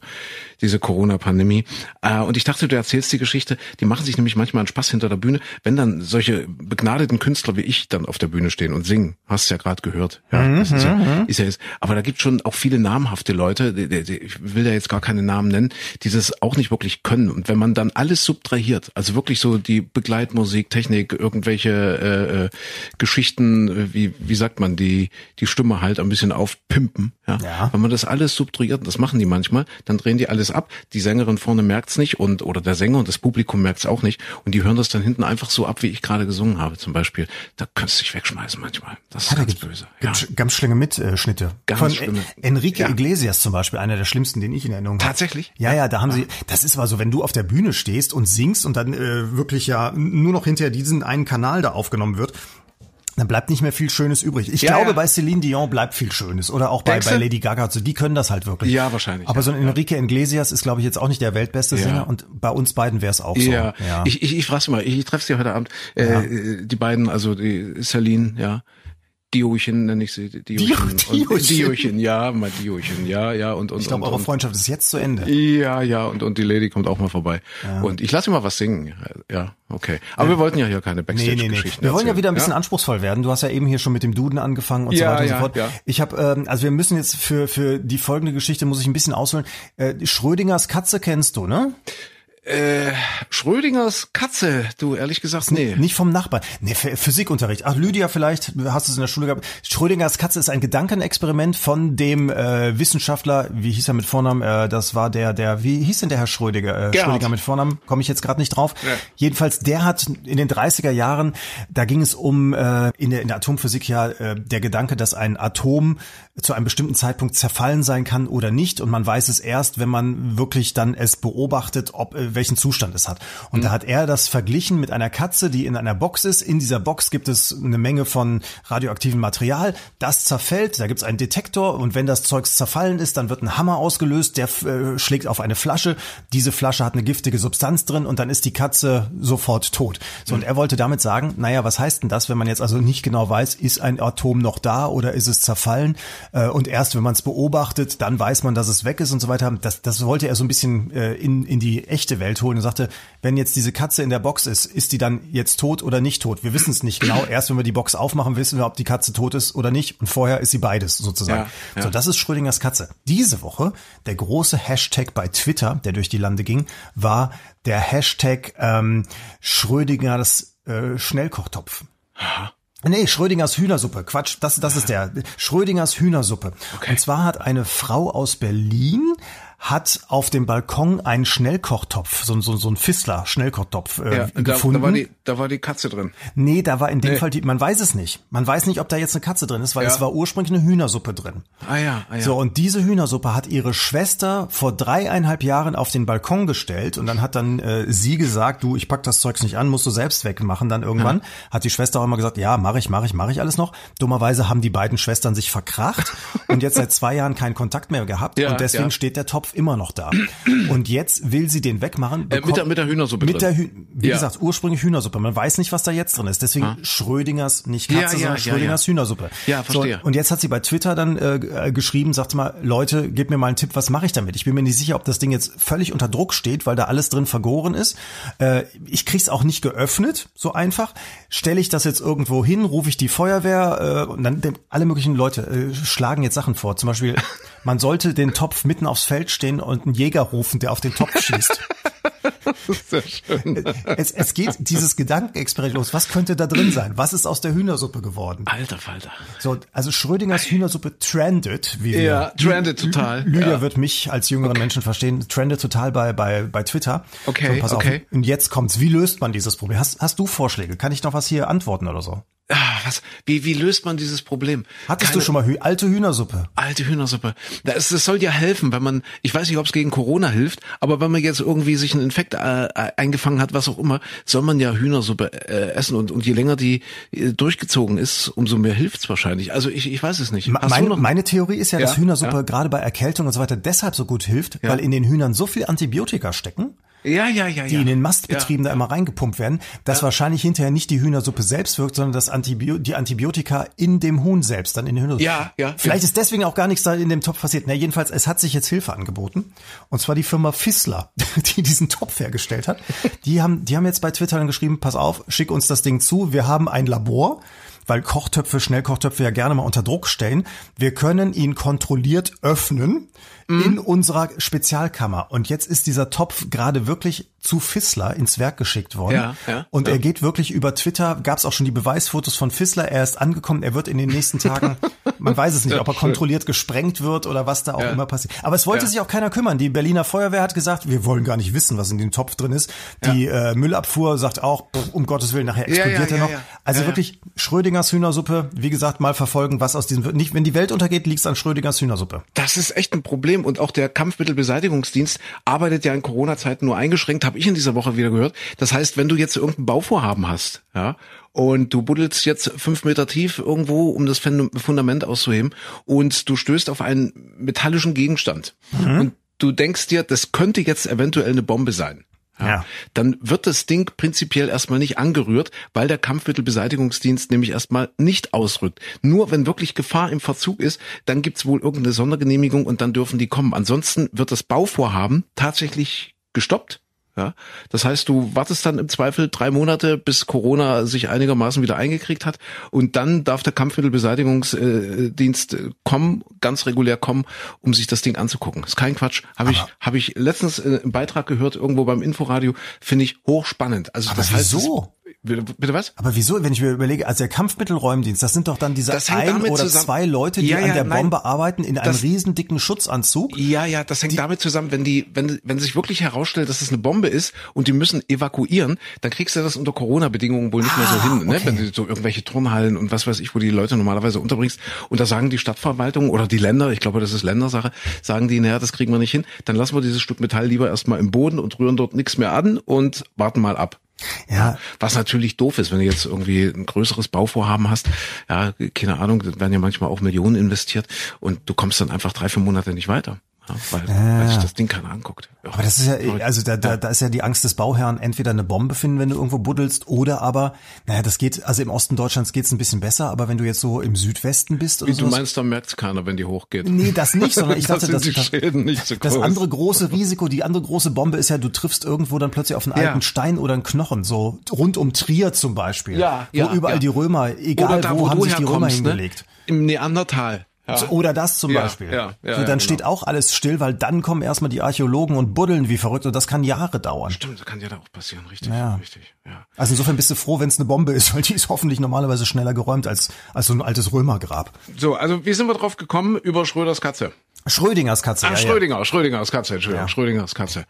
diese Corona-Pandemie. Äh, und ich dachte, du erzählst die Geschichte. Die machen sich nämlich manchmal einen Spaß hinter der Bühne, wenn dann solche begnadeten Künstler wie ich dann auf der Bühne stehen und singen. Hast ja gerade gehört. Ja, Mhm, ist ja, ist ja jetzt, aber da gibt schon auch viele namhafte Leute, die, die, die, ich will da jetzt gar keine Namen nennen, die das auch nicht wirklich können. Und wenn man dann alles subtrahiert, also wirklich so die Begleitmusik, Technik, irgendwelche äh, äh, Geschichten, wie, wie sagt man, die, die Stimme halt ein bisschen aufpimpen, ja? Ja. Wenn man das alles subtrahiert, das machen die manchmal, dann drehen die alles ab. Die Sängerin vorne merkt's nicht und oder der Sänger und das Publikum merkt's auch nicht. Und die hören das dann hinten einfach so ab, wie ich gerade gesungen habe, zum Beispiel. Da könntest du dich wegschmeißen manchmal. Das ist da ganz böse. Ja. Ganz schlimme Mitschnitte. Ganz Von schlimme. En- Enrique Ja. Iglesias zum Beispiel, einer der schlimmsten, den ich in Erinnerung habe. Tatsächlich? Ja, ja, da haben sie, das ist aber so, wenn du auf der Bühne stehst und singst und dann äh, wirklich ja nur noch hinterher diesen einen Kanal da aufgenommen wird, dann bleibt nicht mehr viel Schönes übrig. Ich Ja, glaube, ja. bei Celine Dion bleibt viel Schönes. Oder auch bei, bei? Lady Gaga. Also die können das halt wirklich. Ja, wahrscheinlich, Aber ja, so ein Enrique Iglesias ist, glaube ich, jetzt auch nicht der weltbeste. Sänger. Und bei uns beiden wäre es auch so. Ja, ich, ich, ich frag's mal, ich, ich treffe sie heute Abend. Äh, Die beiden, also die Celine, ja. Diochen nenne ich sie. Diochen. Und- Diochen. Diochen, ja, mal Diochen, ja, ja. Und, und, ich glaube, eure und, Freundschaft ist jetzt zu Ende. Ja, ja, und, und die Lady kommt auch mal vorbei. Und ich lasse mal was singen. Ja, okay. Aber wir wollten ja hier keine Nee, nee, nee. Backstage-Geschichten Wir wollen ja wieder ein bisschen anspruchsmal werden. Du hast ja eben hier schon mit dem Duden angefangen und so Ja, weiter und ja, so fort. ja. Ich habe, ähm, also wir müssen jetzt für für die folgende Geschichte muss ich ein bisschen ausholen. Äh, Schrödingers Katze kennst du, ne? Äh, Schrödingers Katze, du ehrlich gesagt, nee. Nicht vom Nachbarn. Nee, Physikunterricht. Ach, Lydia vielleicht, hast du es in der Schule gehabt. Schrödingers Katze ist ein Gedankenexperiment von dem äh, Wissenschaftler, wie hieß er mit Vornamen? Äh, das war der, der, wie hieß denn der Herr Schrödinger? Äh, Schrödinger mit Vornamen, komme ich jetzt gerade nicht drauf. Ja. Jedenfalls, der hat in den 30er Jahren, da ging es um äh, in, der, in der Atomphysik ja äh, der Gedanke, dass ein Atom zu einem bestimmten Zeitpunkt zerfallen sein kann oder nicht. Und man weiß es erst, wenn man wirklich dann es beobachtet, ob äh, welchen Zustand es hat. Und mhm. da hat er das verglichen mit einer Katze, die in einer Box ist. In dieser Box gibt es eine Menge von radioaktivem Material. Das zerfällt, da gibt es einen Detektor und wenn das Zeugs zerfallen ist, dann wird ein Hammer ausgelöst, der äh, schlägt auf eine Flasche. Diese Flasche hat eine giftige Substanz drin und dann ist die Katze sofort tot. So, mhm. und er wollte damit sagen, naja, was heißt denn das, wenn man jetzt also nicht genau weiß, ist ein Atom noch da oder ist es zerfallen? Äh, und erst wenn man es beobachtet, dann weiß man, dass es weg ist und so weiter. Das, das wollte er so ein bisschen äh, in, in die echte Welt holen und sagte, wenn jetzt diese Katze in der Box ist, ist die dann jetzt tot oder nicht tot? Wir wissen es nicht genau. (clears throat) Erst wenn wir die Box aufmachen, wissen wir, ob die Katze tot ist oder nicht. Und vorher ist sie beides sozusagen. Ja, ja. So, das ist Schrödingers Katze. Diese Woche, der große Hashtag bei Twitter, der durch die Lande ging, war der Hashtag ähm, Schrödingers äh, Schnellkochtopf. Aha. Nee, Schrödingers Hühnersuppe. Quatsch, das, das ist der. Schrödingers Hühnersuppe. Okay. Und zwar hat eine Frau aus Berlin hat auf dem Balkon einen Schnellkochtopf, so, so, so ein Fissler Schnellkochtopf äh, ja, gefunden. Da, da, war die, da war die Katze drin. Nee, da war in dem nee. Fall die, man weiß es nicht. Man weiß nicht, ob da jetzt eine Katze drin ist, weil ja. es war ursprünglich eine Hühnersuppe drin. Ah ja, ah ja. So, und diese Hühnersuppe hat ihre Schwester vor dreieinhalb Jahren auf den Balkon gestellt und dann hat dann äh, sie gesagt, du, ich pack das Zeugs nicht an, musst du selbst wegmachen dann irgendwann. Ja. Hat die Schwester auch immer gesagt, ja, mache ich, mache ich, mache ich alles noch. Dummerweise haben die beiden Schwestern sich verkracht (laughs) und jetzt seit zwei Jahren keinen Kontakt mehr gehabt ja, und deswegen steht der Topf immer noch da. Und jetzt will sie den wegmachen. Bekommt, äh, mit, der, mit der Hühnersuppe mit. Der wie ja. gesagt, ursprünglich Hühnersuppe. Man weiß nicht, was da jetzt drin ist. Deswegen ah. Schrödingers, nicht Katze, ja, ja, sondern Schrödingers Hühnersuppe. Ja, verstehe. So, und jetzt hat sie bei Twitter dann äh, äh geschrieben, sagt mal, Leute, gebt mir mal einen Tipp, was mache ich damit? Ich bin mir nicht sicher, ob das Ding jetzt völlig unter Druck steht, weil da alles drin vergoren ist. Äh, ich krieg's auch nicht geöffnet, so einfach. Stelle ich das jetzt irgendwo hin, rufe ich die Feuerwehr äh, und dann alle möglichen Leute äh, schlagen jetzt Sachen vor. Zum Beispiel, (laughs) man sollte den Topf mitten aufs Feld stehen und einen Jäger rufen, der auf den Topf schießt. (laughs) Sehr schön. Es, es geht dieses Gedankenexperiment los. Was könnte da drin sein? Was ist aus der Hühnersuppe geworden? Alter Falter. So, also Schrödingers Hühnersuppe trendet, wie wir. Ja, trendet total. Lydia ja. wird mich als jüngeren okay. Menschen verstehen. Trendet total bei, bei, bei Twitter. Okay, so, pass okay. Auf. Und jetzt kommt's. Wie löst man dieses Problem? Hast, hast du Vorschläge? Kann ich noch was hier antworten oder so? Ah, was, wie, wie löst man dieses Problem? Hattest Keine, du schon mal Hü alte Hühnersuppe? Alte Hühnersuppe. Das, das soll ja helfen, wenn man, ich weiß nicht, ob es gegen Corona hilft, aber wenn man jetzt irgendwie sich einen Infekt äh, eingefangen hat, was auch immer, soll man ja Hühnersuppe äh, essen und, und je länger die äh, durchgezogen ist, umso mehr hilft's wahrscheinlich. Also ich, ich weiß es nicht. Meine, meine Theorie ist ja, ja dass Hühnersuppe ja. gerade bei Erkältung und so weiter deshalb so gut hilft, ja. weil in den Hühnern so viel Antibiotika stecken ja, ja, ja, die in den Mastbetrieben da immer reingepumpt werden, dass wahrscheinlich hinterher nicht die Hühnersuppe selbst wirkt, sondern das Antibio die Antibiotika in dem Huhn selbst, dann in den Hühnersuppe. Ja, ja. Vielleicht ist deswegen auch gar nichts da in dem Topf passiert. Na, jedenfalls, es hat sich jetzt Hilfe angeboten. Und zwar die Firma Fissler, (laughs) die diesen Topf hergestellt hat. Die haben, die haben jetzt bei Twitter dann geschrieben, pass auf, schick uns das Ding zu. Wir haben ein Labor weil Kochtöpfe, Schnellkochtöpfe ja gerne mal unter Druck stellen. Wir können ihn kontrolliert öffnen mhm. in unserer Spezialkammer. Und jetzt ist dieser Topf gerade wirklich zu Fissler ins Werk geschickt worden. Ja, ja, und ja. er geht wirklich über Twitter, gab es auch schon die Beweisfotos von Fissler, er ist angekommen, er wird in den nächsten Tagen, (laughs) man weiß es nicht, ob er kontrolliert gesprengt wird oder was da auch immer passiert. Aber es wollte sich auch keiner kümmern. Die Berliner Feuerwehr hat gesagt, wir wollen gar nicht wissen, was in dem Topf drin ist. Die äh, Müllabfuhr sagt auch, um Gottes Willen, nachher explodiert er noch. Also wirklich Schrödingers Hühnersuppe, wie gesagt, mal verfolgen, was aus diesem, nicht, wenn die Welt untergeht, liegt es an Schrödingers Hühnersuppe. Das ist echt ein Problem und auch der Kampfmittelbeseitigungsdienst arbeitet ja in Corona-Zeiten nur eingeschränkt, habe ich in dieser Woche wieder gehört. Das heißt, wenn du jetzt irgendein Bauvorhaben hast, ja, und du buddelst jetzt fünf Meter tief irgendwo, um das Fundament auszuheben, und du stößt auf einen metallischen Gegenstand. Mhm. Und du denkst dir, das könnte jetzt eventuell eine Bombe sein. Ja. Dann wird das Ding prinzipiell erstmal nicht angerührt, weil der Kampfmittelbeseitigungsdienst nämlich erstmal nicht ausrückt. Nur wenn wirklich Gefahr im Verzug ist, dann gibt's wohl irgendeine Sondergenehmigung und dann dürfen die kommen. Ansonsten wird das Bauvorhaben tatsächlich gestoppt Ja, das heißt, du wartest dann im Zweifel drei Monate, bis Corona sich einigermaßen wieder eingekriegt hat, und dann darf der Kampfmittelbeseitigungsdienst kommen, ganz regulär kommen, um sich das Ding anzugucken. ist kein Quatsch. Habe ich, habe ich letztens äh, im Beitrag gehört irgendwo beim Inforadio. Finde ich hochspannend. Also Aber das heißt, wieso? Bitte, bitte was? Aber wieso, wenn ich mir überlege, also der Kampfmittelräumdienst, das sind doch dann diese Das ein oder zusammen- zwei Leute, die Ja, an ja, der nein. Bombe arbeiten in einem Das- riesen dicken Schutzanzug. Ja, ja, das hängt damit zusammen, wenn die, wenn, wenn sich wirklich herausstellt, dass es eine Bombe ist und die müssen evakuieren, dann kriegst du das unter Corona-Bedingungen wohl nicht mehr so Ah, hin, ne? okay. Wenn du so irgendwelche Turnhallen und was weiß ich, wo die Leute normalerweise unterbringst. Und da sagen die Stadtverwaltung oder die Länder, ich glaube, das ist Ländersache, sagen die, naja, das kriegen wir nicht hin, dann lassen wir dieses Stück Metall lieber erstmal im Boden und rühren dort nichts mehr an und warten mal ab. Ja, Was natürlich doof ist, wenn du jetzt irgendwie ein größeres Bauvorhaben hast, ja, keine Ahnung, werden ja manchmal auch Millionen investiert und du kommst dann einfach drei, vier Monate nicht weiter, weil, weil sich das Ding keiner anguckt. Ja. Aber das ist ja, also da, da, da ist ja die Angst des Bauherrn, entweder eine Bombe finden, wenn du irgendwo buddelst, oder aber, naja, das geht, also im Osten Deutschlands geht's ein bisschen besser, aber wenn du jetzt so im Südwesten bist oder Wie du sowas, meinst, da merkt's keiner, wenn die hochgeht. Nee, das nicht, sondern ich (laughs) Da dachte, das, die das, Schäden nicht so das andere große Risiko, die andere große Bombe ist ja, du triffst irgendwo dann plötzlich auf einen Ja. alten Stein oder einen Knochen, so rund um Trier zum Beispiel, Ja, wo ja, überall ja. die Römer, egal Oder da, wo, wo haben du sich die Römer herkommst, ne? hingelegt. Im Neandertal. Ja. Oder das zum Ja, Beispiel. ja, ja, so, dann genau. steht auch alles still, weil dann kommen erstmal die Archäologen und buddeln wie verrückt und das kann Jahre dauern. Stimmt, das kann ja da auch passieren, richtig, Ja. richtig, ja. Also insofern bist du froh, wenn es eine Bombe ist, (laughs) weil die ist hoffentlich normalerweise schneller geräumt als, als so ein altes Römergrab. So, also wie sind wir drauf gekommen? Über Schröders Katze. Schrödingers Katze. Ah, ja, ja. Schrödinger, Schrödingers Katze, Entschuldigung, Schrödingers Katze.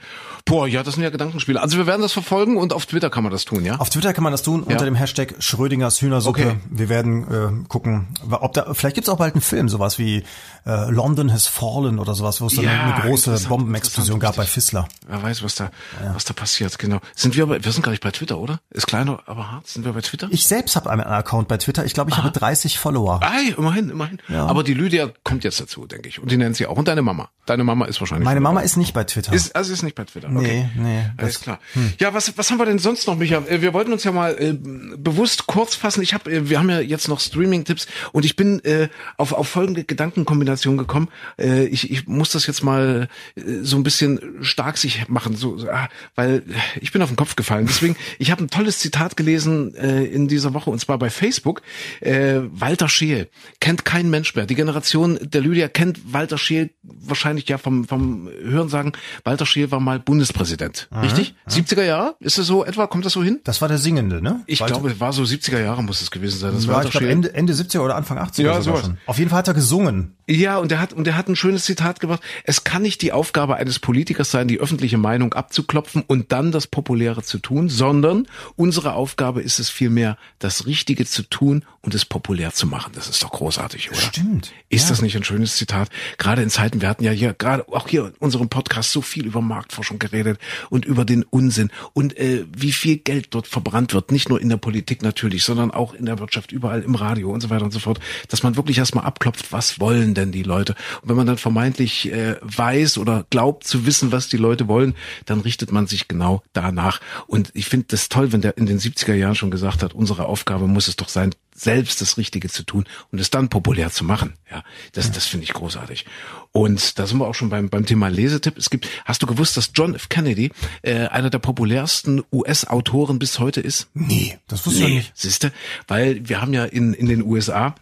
Boah, ja, das sind ja Gedankenspiele. Also wir werden das verfolgen und auf Twitter kann man das tun, ja? Auf Twitter kann man das tun unter dem Hashtag Schrödingers Hühnersuppe. Okay. Wir werden äh, gucken, ob da vielleicht gibt's auch bald einen Film, sowas wie äh, London has fallen oder sowas, wo es dann Ja, eine große Bombenexplosion gab bei. Fissler. Wer weiß, was da, was da passiert, genau. Sind wir aber, wir sind gar nicht bei Twitter, oder? Ist kleiner, aber hart. Sind wir bei Twitter? Ich selbst habe einen Account bei Twitter. Ich glaube, ich habe 30 Follower. Ei, immerhin, immerhin. Aber die Lydia kommt jetzt dazu, denke ich. Und die nennt sie auch. Und deine Mama. Deine Mama ist wahrscheinlich. Meine Mama dabei. ist nicht bei Twitter. Ist, also ist nicht bei Twitter. Okay. Nee, nee, Alles das- klar. Ja, was, was haben wir denn sonst noch, Micha? Äh, Wir wollten uns ja mal äh, bewusst kurz fassen. Ich habe, äh, wir haben ja jetzt noch Streaming-Tipps und ich bin äh, auf, auf folgende Gedankenkombination gekommen. Äh, ich, ich muss das jetzt mal äh, so ein bisschen stark sich machen, so, so ah, weil ich bin auf den Kopf gefallen. Deswegen, (laughs) ich habe ein tolles Zitat gelesen äh, in dieser Woche und zwar bei Facebook. Äh, Walter Scheel kennt kein Mensch mehr. Die Generation der Lydia kennt Walter Scheel wahrscheinlich ja vom, vom Hörensagen. Walter Scheel war mal Bundespräsident, richtig? 70er Jahre? Ist das so etwa? Kommt das so hin? Das war der Singende, ne? Ich Walter- glaube, es war so 70er Jahre muss es gewesen sein. Das ja, Walter ich glaube Scheel. Ende, Ende 70er oder Anfang 80er Ja, sowas. schon. Auf jeden Fall hat er gesungen. Ja, und er hat und er hat ein schönes Zitat gebracht. Es kann nicht die Aufgabe eines Politikers sein, die öffentliche Meinung abzuklopfen und dann das Populäre zu tun, sondern unsere Aufgabe ist es vielmehr, das Richtige zu tun und es populär zu machen. Das ist doch großartig, oder? Stimmt. Ist das nicht ein schönes Zitat? Gerade in Zeiten, wir hatten ja hier gerade auch hier in unserem Podcast so viel über Marktforschung geredet und über den Unsinn und äh, wie viel Geld dort verbrannt wird, nicht nur in der Politik natürlich, sondern auch in der Wirtschaft, überall im Radio und so weiter und so fort, dass man wirklich erstmal abklopft, was wollen denn die Leute? Und wenn man dann vermeintlich äh, weiß oder glaubt zu wissen, was die Leute wollen, dann richtet man sich genau danach. Und ich finde das toll, wenn der in den 70er Jahren schon gesagt hat, unsere Aufgabe muss es doch sein, selbst das Richtige zu tun und es dann populär zu machen. Ja, das, das finde ich großartig. Und da sind wir auch schon beim, beim Thema Lesetipp. Es gibt, hast du gewusst, dass John F. Kennedy äh, einer der populärsten US-Autoren bis heute ist? Nee, das wusste ich ja nicht. Siehste, weil wir haben ja in, in den USA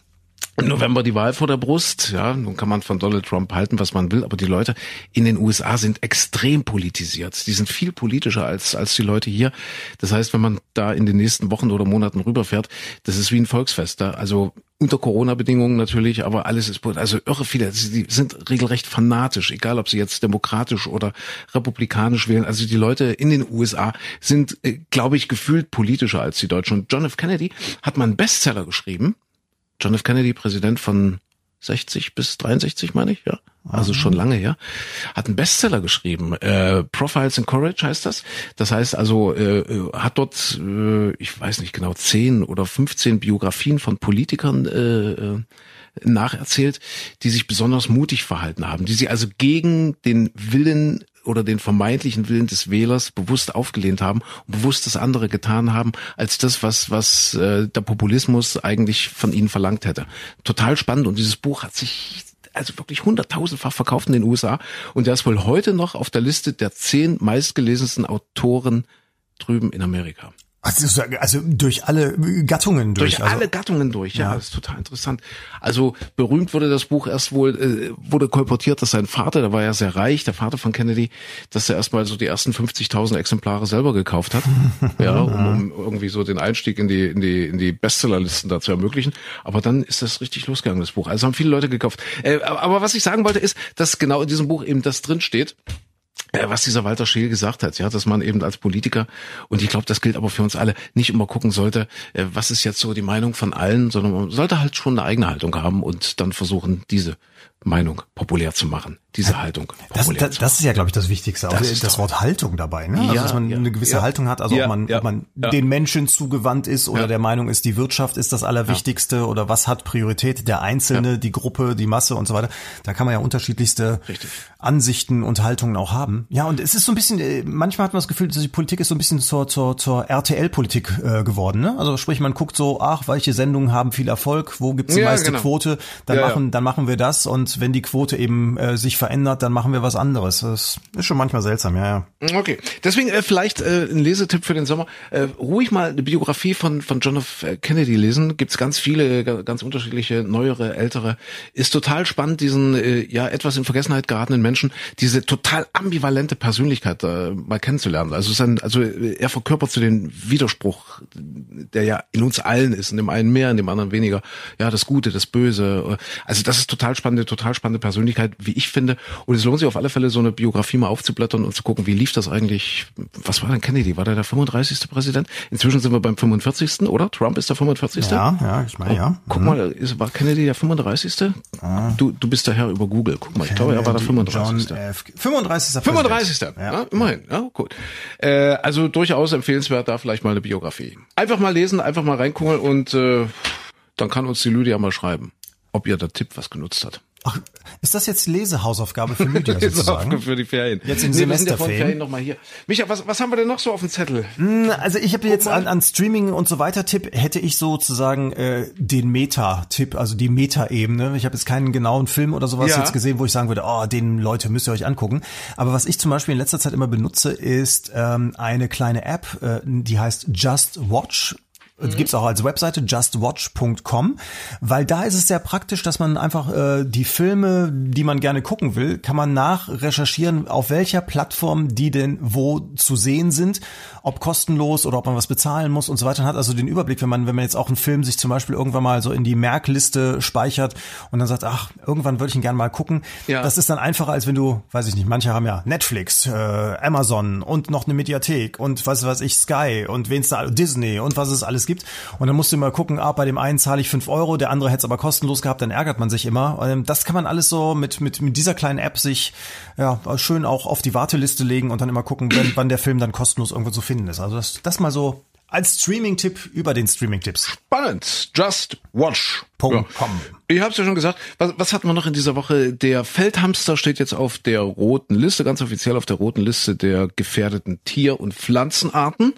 November die Wahl vor der Brust. Ja, nun kann man von Donald Trump halten, was man will, aber die Leute in den USA sind extrem politisiert. Die sind viel politischer als, als die Leute hier. Das heißt, wenn man da in den nächsten Wochen oder Monaten rüberfährt, das ist wie ein Volksfest. Da. Also unter Corona-Bedingungen natürlich, aber alles ist, also irre viele, die sind regelrecht fanatisch, egal ob sie jetzt demokratisch oder republikanisch wählen. Also die Leute in den USA sind, äh, glaube ich, gefühlt politischer als die Deutschen. Und John F. Kennedy hat mal einen Bestseller geschrieben. John F. Kennedy, Präsident von 60 bis 63, meine ich, ja. Also schon lange her. Hat einen Bestseller geschrieben. Äh, Profiles in Courage heißt das. Das heißt also, äh, äh, hat dort, äh, ich weiß nicht genau, 10 oder 15 Biografien von Politikern äh, äh, nacherzählt, die sich besonders mutig verhalten haben, die sie also gegen den Willen oder den vermeintlichen Willen des Wählers bewusst aufgelehnt haben und bewusst das andere getan haben, als das, was, was äh, der Populismus eigentlich von ihnen verlangt hätte. Total spannend und dieses Buch hat sich also wirklich hunderttausendfach verkauft in den USA und der ist wohl heute noch auf der Liste der zehn meistgelesensten Autoren drüben in Amerika. Also, also durch alle Gattungen durch. Durch also, alle Gattungen durch, ja, Ja. das ist total interessant. Also berühmt wurde das Buch erst wohl, äh, wurde kolportiert, dass sein Vater, der war ja sehr reich, der Vater von Kennedy, dass er erstmal so die ersten 50.000 Exemplare selber gekauft hat, (laughs) ja, um, um irgendwie so den Einstieg in die in die in die Bestsellerlisten da zu ermöglichen. Aber dann ist das richtig losgegangen, das Buch. Also haben viele Leute gekauft. Äh, aber aber was ich sagen wollte ist, dass genau in diesem Buch eben das drin steht. Äh, was dieser Walter Scheel gesagt hat, ja, dass man eben als Politiker, und ich glaube, das gilt aber für uns alle, nicht immer gucken sollte, äh, was ist jetzt so die Meinung von allen, sondern man sollte halt schon eine eigene Haltung haben und dann versuchen, diese Meinung populär zu machen, diese Haltung Das, populär das, das ist ja, glaube ich, das Wichtigste. Das ist das Wort Haltung dabei, ne? Also, Ja, dass man ja, eine gewisse ja. Haltung hat, also ob man, ob man den Menschen zugewandt ist oder der Meinung ist, die Wirtschaft ist das Allerwichtigste oder was hat Priorität, der Einzelne, die Gruppe, die Masse und so weiter. Da kann man ja unterschiedlichste Richtig. Ansichten und Haltungen auch haben. Ja, und es ist so ein bisschen, äh, manchmal hat man das Gefühl, die Politik ist so ein bisschen zur, zur, zur RTL-Politik äh, geworden, ne? Also sprich, man guckt so, ach, welche Sendungen haben viel Erfolg, wo gibt's die Ja, meiste genau. Quote, dann Ja, ja. machen, dann machen wir das und wenn die Quote eben äh, sich verändert, dann machen wir was anderes. Das ist schon manchmal seltsam, ja, ja. Okay, deswegen äh, vielleicht äh, ein Lesetipp für den Sommer. Äh, ruhig mal eine Biografie von von John F. Kennedy lesen. Gibt's ganz viele, ga- ganz unterschiedliche, neuere, ältere. Ist total spannend, diesen äh, ja etwas in Vergessenheit geratenen Menschen, diese total ambivalente Persönlichkeit äh, mal kennenzulernen. Also, es ist ein, also er verkörpert so den Widerspruch, der ja in uns allen ist, in dem einen mehr, in dem anderen weniger. Ja, das Gute, das Böse. Also das ist total spannende, total spannende Persönlichkeit, wie ich finde. Und es lohnt sich auf alle Fälle, so eine Biografie mal aufzublättern und zu gucken, wie lief das eigentlich? Was war denn Kennedy? War der der 35. Präsident? Inzwischen sind wir beim 45. oder? Trump ist der 45. Ja, ja, ich meine, ja. Guck mal, ist, war Kennedy der 35.? Du, du bist der Herr über Google. Guck mal, ich glaube, er war der 35. John F. 35. 35. Präsident. Ja. immerhin. Ja, gut. Äh, also durchaus empfehlenswert, da vielleicht mal eine Biografie. Einfach mal lesen, einfach mal reingucken und äh, dann kann uns die Lydia mal schreiben, ob ihr der Tipp was genutzt hat. Ach, ist das jetzt Lesehausaufgabe für Lydia (laughs) sozusagen? für die Ferien. Jetzt in wir sind ja Semesterferien. Ferien noch mal hier. Micha, was, was haben wir denn noch so auf dem Zettel? Also ich habe jetzt an, an Streaming und so weiter Tipp, hätte ich sozusagen äh, den Meta-Tipp, also die Meta-Ebene. Ich habe jetzt keinen genauen Film oder sowas Ja. jetzt gesehen, wo ich sagen würde, oh, den Leute müsst ihr euch angucken. Aber was ich zum Beispiel in letzter Zeit immer benutze, ist ähm, eine kleine App, äh, die heißt Just Watch. Mhm. Gibt's auch als Webseite justwatch.com, weil da ist es sehr praktisch, dass man einfach äh, die Filme, die man gerne gucken will, kann man nachrecherchieren, auf welcher Plattform die denn wo zu sehen sind, ob kostenlos oder ob man was bezahlen muss und so weiter. Man hat also den Überblick, wenn man wenn man jetzt auch einen Film sich zum Beispiel irgendwann mal so in die Merkliste speichert und dann sagt, ach, irgendwann würde ich ihn gerne mal gucken. Ja. Das ist dann einfacher, als wenn du, weiß ich nicht, manche haben ja Netflix, äh, Amazon und noch eine Mediathek und was weiß ich, Sky und wen's da, Disney und was es alles gibt. Und dann musst du immer gucken, ah, bei dem einen zahle ich fünf Euro, der andere hätte es aber kostenlos gehabt, dann ärgert man sich immer. Ähm, Das kann man alles so mit, mit, mit dieser kleinen App sich ja schön auch auf die Warteliste legen und dann immer gucken, wenn, wann der Film dann kostenlos irgendwo zu finden ist. Also das, das mal so als Streaming-Tipp über den Streaming-Tipps. Spannend. Just watch. Punkt com. Ich habe es ja schon gesagt. Was, was hatten wir noch in dieser Woche? Der Feldhamster steht jetzt auf der roten Liste, ganz offiziell auf der roten Liste der gefährdeten Tier- und Pflanzenarten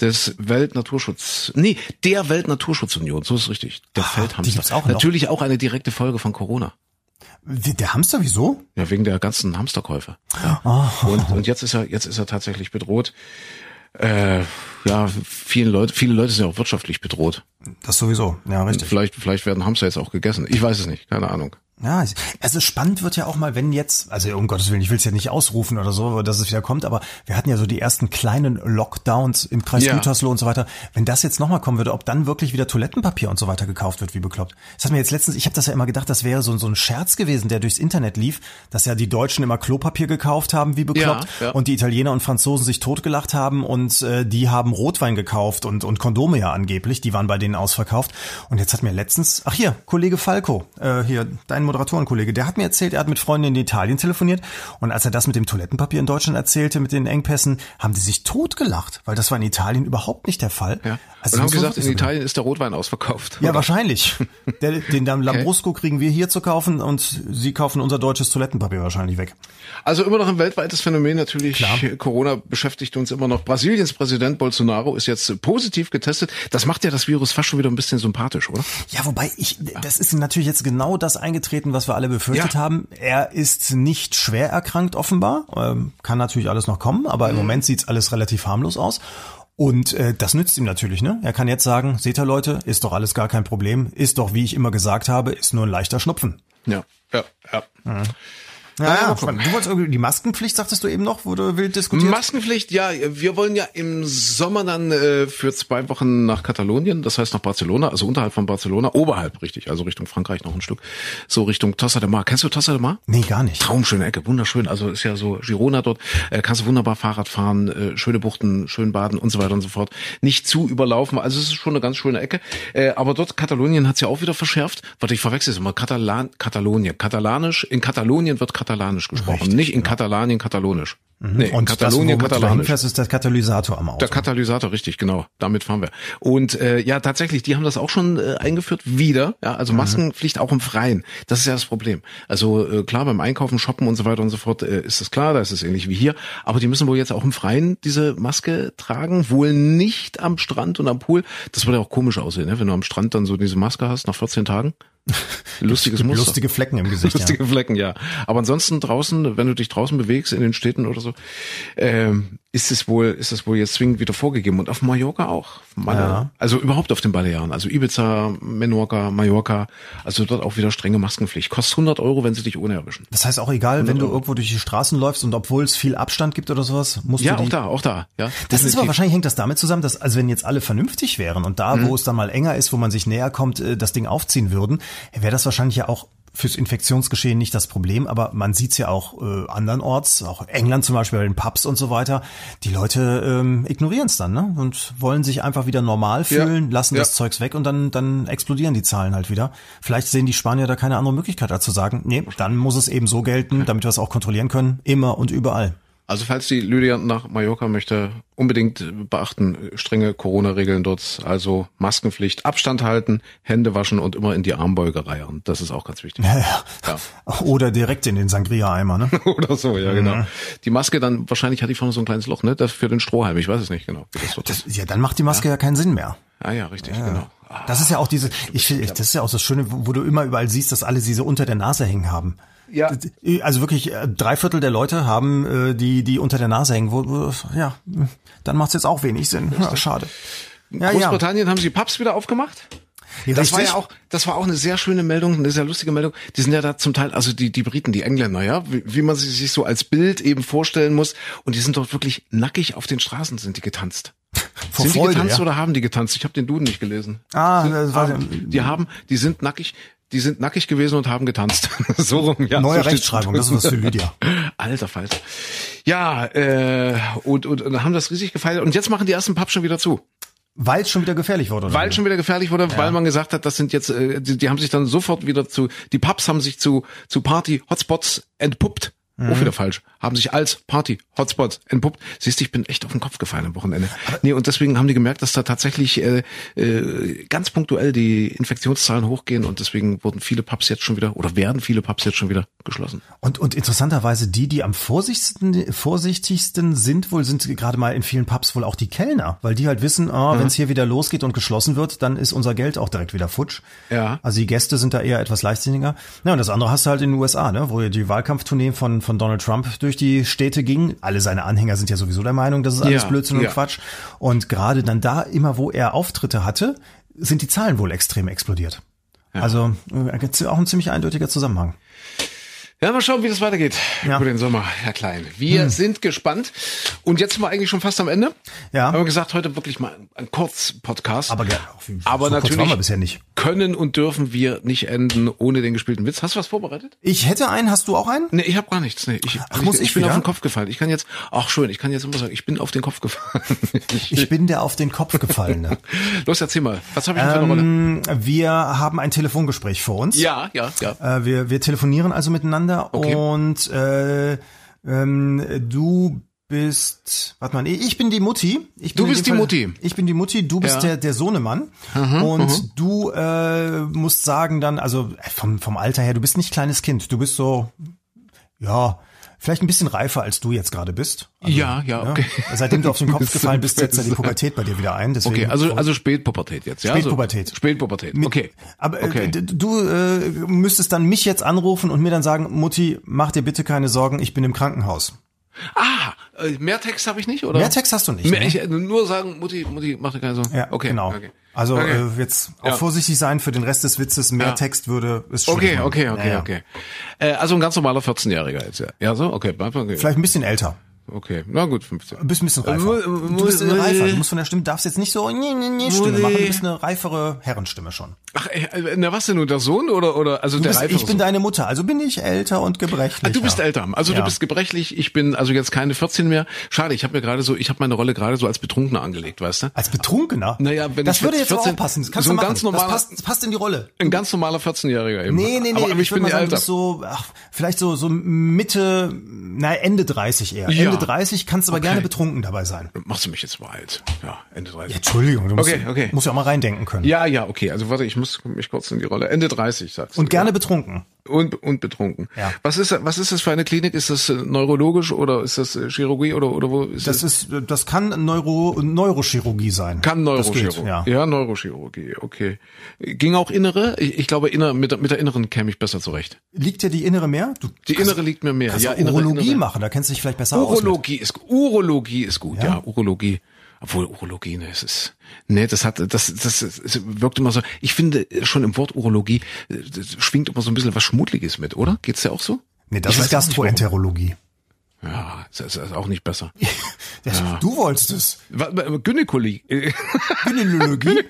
des Weltnaturschutz. Nee, der Weltnaturschutzunion. So ist richtig. Der die Feldhamster. auch noch. Natürlich auch eine direkte Folge von Corona. Der Hamster, wieso? Ja, wegen der ganzen Hamsterkäufe. Ja. Und, und jetzt ist er, jetzt ist er tatsächlich bedroht. Äh, ja, viele Leute, viele Leute sind ja auch wirtschaftlich bedroht. Das sowieso, ja, richtig. Vielleicht, vielleicht werden Hamster jetzt auch gegessen. Ich weiß es nicht, keine Ahnung. Ja, also spannend wird ja auch mal, wenn jetzt, also um Gottes Willen, ich will es ja nicht ausrufen oder so, dass es wieder kommt, aber wir hatten ja so die ersten kleinen Lockdowns im Kreis Ja. Gütersloh und so weiter. Wenn das jetzt nochmal kommen würde, ob dann wirklich wieder Toilettenpapier und so weiter gekauft wird, wie bekloppt. Das hat mir jetzt letztens, ich habe das ja immer gedacht, das wäre so, so ein Scherz gewesen, der durchs Internet lief, dass ja die Deutschen immer Klopapier gekauft haben, wie bekloppt, Ja, ja. und die Italiener und Franzosen sich totgelacht haben und äh, die haben Rotwein gekauft und, und Kondome ja angeblich, die waren bei denen ausverkauft. Und jetzt hat mir letztens, ach hier, Kollege Falco, äh, hier, dein Moderatorenkollege, der hat mir erzählt, er hat mit Freunden in Italien telefoniert und als er das mit dem Toilettenpapier in Deutschland erzählte, mit den Engpässen, haben die sich totgelacht, weil das war in Italien überhaupt nicht der Fall. Ja. Also und haben gesagt, in Italien ist der Rotwein ausverkauft. ja, wahrscheinlich. Der, den dann (laughs) Lambrusco kriegen wir hier zu kaufen und sie kaufen unser deutsches Toilettenpapier wahrscheinlich weg. Also immer noch ein weltweites Phänomen natürlich. Klar. Corona beschäftigt uns immer noch. Brasiliens Präsident Bolsonaro ist jetzt positiv getestet. Das macht ja das Virus fast schon wieder ein bisschen sympathisch, oder? Ja, wobei ich, das ist natürlich jetzt genau das eingetreten, eingetreten, was wir alle befürchtet Ja. haben. Er ist nicht schwer erkrankt offenbar, ähm, kann natürlich alles noch kommen, aber im Mhm. Moment sieht's alles relativ harmlos aus. Und äh, das nützt ihm natürlich, ne? Er kann jetzt sagen, seht ihr Leute, ist doch alles gar kein Problem, ist doch, wie ich immer gesagt habe, ist nur ein leichter Schnupfen. Ja, ja, ja. Ja, mal ja. Du wolltest irgendwie die Maskenpflicht, sagtest du eben noch, wurde wild diskutiert? Maskenpflicht, ja, wir wollen ja im Sommer dann äh, für zwei Wochen nach Katalonien, das heißt nach Barcelona, also unterhalb von Barcelona, oberhalb, richtig, also Richtung Frankreich noch ein Stück, so Richtung Tossa de Mar. Kennst du Tossa de Mar? nee, gar nicht. Traumschöne Ecke, wunderschön. Also ist ja so Girona dort, äh, kannst du wunderbar Fahrrad fahren, äh, schöne Buchten, schön baden und so weiter und so fort. Nicht zu überlaufen, also es ist schon eine ganz schöne Ecke. Äh, aber dort Katalonien hat's ja auch wieder verschärft. Warte, ich verwechsel es immer. Katalan, Katalonien, Katalanisch. In Katalonien wird Katalanisch gesprochen, nicht in Katalanien Katalonisch. Nee, in Und Katalonien das, du Katalanisch. fährst, ist der Katalysator am Auto. Der Katalysator, richtig, genau. Damit fahren wir. Und äh, ja, tatsächlich, die haben das auch schon äh, eingeführt, wieder. Ja, also Maskenpflicht auch im Freien. Das ist ja das Problem. Also äh, klar, beim Einkaufen, Shoppen und so weiter und so fort äh, ist das klar, da ist es ähnlich wie hier. Aber die müssen wohl jetzt auch im Freien diese Maske tragen, wohl nicht am Strand und am Pool. Das würde auch komisch aussehen, ne? wenn du am Strand dann so diese Maske hast nach 14 Tagen. (laughs) Lustiges Muster. Lustige Flecken im Gesicht. (laughs) ja. Lustige Flecken, ja. Aber ansonsten draußen, wenn du dich draußen bewegst in den Städten oder so, ähm, ist es wohl, ist es wohl jetzt zwingend wieder vorgegeben. Und auf Mallorca auch. Ja. Also überhaupt auf den Balearen. Also Ibiza, Menorca, Mallorca. Also dort auch wieder strenge Maskenpflicht. Kostet 100 Euro, wenn sie dich ohne erwischen. Das heißt auch egal, wenn du Euro. irgendwo durch die Straßen läufst und obwohl es viel Abstand gibt oder sowas, musst Ja, du die auch da, auch da. Ja, Das ist aber wahrscheinlich hängt das damit zusammen, dass also wenn jetzt alle vernünftig wären und da, Mhm. wo es dann mal enger ist, wo man sich näher kommt, äh, das Ding aufziehen würden, wäre das wahrscheinlich ja auch fürs Infektionsgeschehen nicht das Problem, aber man sieht es ja auch äh, andernorts, auch England zum Beispiel bei den Pubs und so weiter. Die Leute ähm, ignorieren es dann ne? und wollen sich einfach wieder normal Ja. fühlen, lassen Ja. das Zeugs weg und dann, dann explodieren die Zahlen halt wieder. Vielleicht sehen die Spanier da keine andere Möglichkeit, als zu sagen, nee, dann muss es eben so gelten, damit wir es auch kontrollieren können, immer und überall. Also falls die Lydia nach Mallorca möchte, unbedingt beachten, strenge Corona-Regeln dort. Also Maskenpflicht, Abstand halten, Hände waschen und immer in die Armbeuge reiern. Das ist auch ganz wichtig. Ja, ja. Ja. (laughs) Oder direkt in den Sangria-Eimer, ne? (laughs) Oder so, ja, genau. Die Maske dann, wahrscheinlich hat die vorne so ein kleines Loch, ne? Das für den Strohhalm, ich weiß es nicht genau. Das ist. Ja, dann macht die Maske ja, keinen Sinn mehr. Ah ja, richtig, genau. Das ist ja auch diese, ich finde, das ist ja auch das Schöne, wo, wo du immer überall siehst, dass alle diese unter der Nase hängen haben. Ja. Also wirklich, äh, drei Viertel der Leute haben äh, die, die unter der Nase hängen. Wo, wo, ja, dann macht's jetzt auch wenig Sinn. Ja, schade. Ja, ja. Großbritannien haben sie Pubs wieder aufgemacht. Das war ja auch, das war auch eine sehr schöne Meldung, eine sehr lustige Meldung. Die sind ja da zum Teil, also die, die Briten, die Engländer, ja, wie, wie man sie sich so als Bild eben vorstellen muss. Und die sind dort wirklich nackig auf den Straßen sind die getanzt. (laughs) Vor sind Freude, die getanzt ja. oder haben die getanzt? Ich habe den Duden nicht gelesen. Ah, sind, das war- haben, die haben, die sind nackig, die sind nackig gewesen und haben getanzt. (laughs) so rum, ja. Neue so. Rechtschreibung, das ist was für Lydia. (laughs) Alter Falter. Ja, äh, und, und, und haben das riesig gefeiert. Und jetzt machen die ersten Pubs schon wieder zu. Weil es schon wieder gefährlich wurde. Oder? Weil schon wieder gefährlich wurde, weil man gesagt hat, das sind jetzt, äh, die, die haben sich dann sofort wieder zu, die Pubs haben sich zu, zu Party-Hotspots entpuppt. Auch wieder falsch. Haben sich als Party-Hotspots entpuppt. Siehst du, ich bin echt auf den Kopf gefallen am Wochenende. Nee, und deswegen haben die gemerkt, dass da tatsächlich äh, äh, ganz punktuell die Infektionszahlen hochgehen und deswegen wurden viele Pubs jetzt schon wieder, oder werden viele Pubs jetzt schon wieder geschlossen. Und, und interessanterweise die, die am vorsichtigsten, vorsichtigsten sind, wohl sind gerade mal in vielen Pubs wohl auch die Kellner, weil die halt wissen, ah, wenn es hier wieder losgeht und geschlossen wird, dann ist unser Geld auch direkt wieder futsch. Ja. Also die Gäste sind da eher etwas leichtsinniger. Ja, und das andere hast du halt in den USA, ne, wo die Wahlkampftournee von, von Donald Trump durch die Städte ging. Alle seine Anhänger sind ja sowieso der Meinung, das ist alles Ja, Blödsinn und ja. Quatsch. Und gerade dann da, immer wo er Auftritte hatte, sind die Zahlen wohl extrem explodiert. Also äh, auch ein ziemlich eindeutiger Zusammenhang. Ja, mal schauen, wie das weitergeht Ja. über den Sommer, Herr Klein. Wir sind gespannt. Und jetzt sind wir eigentlich schon fast am Ende. Ja. Haben wir gesagt, heute wirklich mal ein, Kurz-Podcast. Aber, Aber so natürlich können und dürfen wir nicht enden ohne den gespielten Witz. Hast du was vorbereitet? Ich hätte einen, hast du auch einen? Nee, ich habe gar nichts. Nee, ich, Ach, muss ich, ich bin wieder? auf den Kopf gefallen. Ich kann jetzt, ach schön, ich kann jetzt immer sagen, ich bin auf den Kopf gefallen. (laughs) Ich bin der auf den Kopf gefallene. (laughs) Los, erzähl mal. Was habe ich denn für eine Rolle? ähm, wir haben ein Telefongespräch vor uns. Ja, ja, ja. Äh, wir, wir telefonieren also miteinander Okay. und äh, ähm, du bist, warte mal, ich bin die Mutti. Ich bin Du bist die Mutti. Ich bin die Mutti, du bist Ja. der, der Sohnemann. und du äh, musst sagen dann, also äh, vom, vom Alter her, du bist nicht kleines Kind, du bist so, ja, Vielleicht ein bisschen reifer, als du jetzt gerade bist. ja, ja, okay. Seitdem du auf den (laughs) Kopf gefallen bist, setzt ja die Pubertät bei dir wieder ein. Deswegen Okay, also, also Spätpubertät jetzt, ja? Spätpubertät. So, Spätpubertät, okay. Aber äh, okay. d- du äh, müsstest dann mich jetzt anrufen und mir dann sagen, Mutti, mach dir bitte keine Sorgen, ich bin im Krankenhaus. Ah, äh, mehr Text habe ich nicht, oder? Mehr Text hast du nicht. Mehr, ne? ich, nur sagen, Mutti, Mutti, mach dir keine Sorgen. Ja, okay, genau. okay. Also Okay. äh, jetzt auch Ja. vorsichtig sein für den Rest des Witzes. Mehr Ja. Text würde es schon. Okay, okay, okay, Ja, okay. Äh, also ein ganz normaler 14-Jähriger jetzt, ja. Ja, so? Okay. Vielleicht ein bisschen älter. Okay. Na gut, 15. Du bist ein bisschen reifer. Du bist äh, reifer. Du musst von der Stimme, darfst jetzt nicht so nee, nee, nee, Stimme machen. Du bist eine reifere Herrenstimme schon. Ach, äh, na was denn nun, der Sohn oder, oder, also Du der bist, reifere ich bin Sohn? deine Mutter, also bin ich älter und gebrechlich. Ah, du bist älter, also Ja. du bist gebrechlich, ich bin also jetzt keine 14 mehr. Schade, ich habe mir gerade so, ich habe meine Rolle gerade so als Betrunkener angelegt, weißt du? Als Betrunkener? Naja, wenn das ich würde jetzt jetzt aber 14 auch passen. Das kannst so du ein machen. ganz normaler- das, passt, das passt in die Rolle. Ein ganz normaler 14-Jähriger eben. Nee, nee, nee. Aber, aber ich, würd bin mal sagen, älter. du bist so, ach, vielleicht so, so Mitte, na, Ende 30 eher. Ja. Ende 30 kannst du aber gerne betrunken dabei sein. Machst du mich jetzt mal alt? Ja, Ende 30. Entschuldigung, du musst, Okay, okay. musst ja auch mal reindenken können. Ja, ja, okay. Also warte, ich muss mich kurz in die Rolle. Ende 30, sagst du. Und gerne betrunken. Und, und betrunken. Ja. Was ist was ist das für eine Klinik? Ist das äh, neurologisch oder ist das äh, Chirurgie oder oder wo ist Das ist, das kann Neuro, Neurochirurgie sein. Kann Das Neurochirurgie. ja. ja, Neurochirurgie, okay. Ging auch innere? Ich, ich glaube, inner, mit, der- mit der inneren käme ich besser zurecht. Liegt dir die innere mehr? Du Die innere liegt mir mehr. kannst Ja, innere, Urologie innere. machen, da kennst du dich vielleicht besser aus. mit. Urologie ist Urologie ist gut, Ja? ja, Urologie. Obwohl Urologie, ne, es ist, ne, das hat, das, das, es wirkt immer so. Ich finde schon im Wort Urologie das schwingt immer so ein bisschen was Schmuddliges mit, oder? Geht's dir auch so? Nee, das Ich ist. Gastroenterologie. Ja, das ist auch nicht besser. (laughs) Das, Du wolltest es. Gynäkologie. (laughs) Gynäkologie.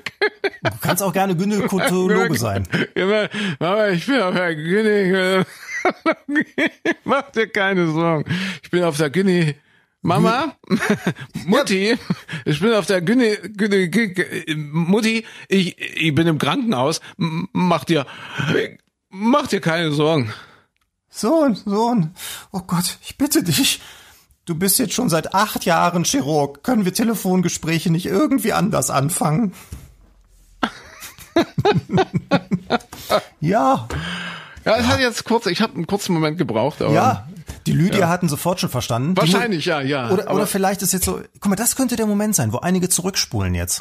Du kannst auch gerne Gynäkologe sein. Ja, Mama, ich bin auf der Gynäkologie. (laughs) Mach dir keine Sorgen. Ich bin auf der Gyne. Mama, (laughs) Mutti, ich bin auf der Gyne, Gyne, Gyne Mutti, ich, ich bin im Krankenhaus. Mach dir, mach dir keine Sorgen. Sohn, Sohn, oh Gott, ich bitte dich. Du bist jetzt schon seit acht Jahren Chirurg. Können wir Telefongespräche nicht irgendwie anders anfangen? (laughs) ja, Ja, es hat jetzt kurz, ich habe einen kurzen Moment gebraucht, aber ja. Die Lydia hatten sofort schon verstanden. Wahrscheinlich, ja, ja. Oder, oder vielleicht ist jetzt so, guck mal, das könnte der Moment sein, wo einige zurückspulen jetzt.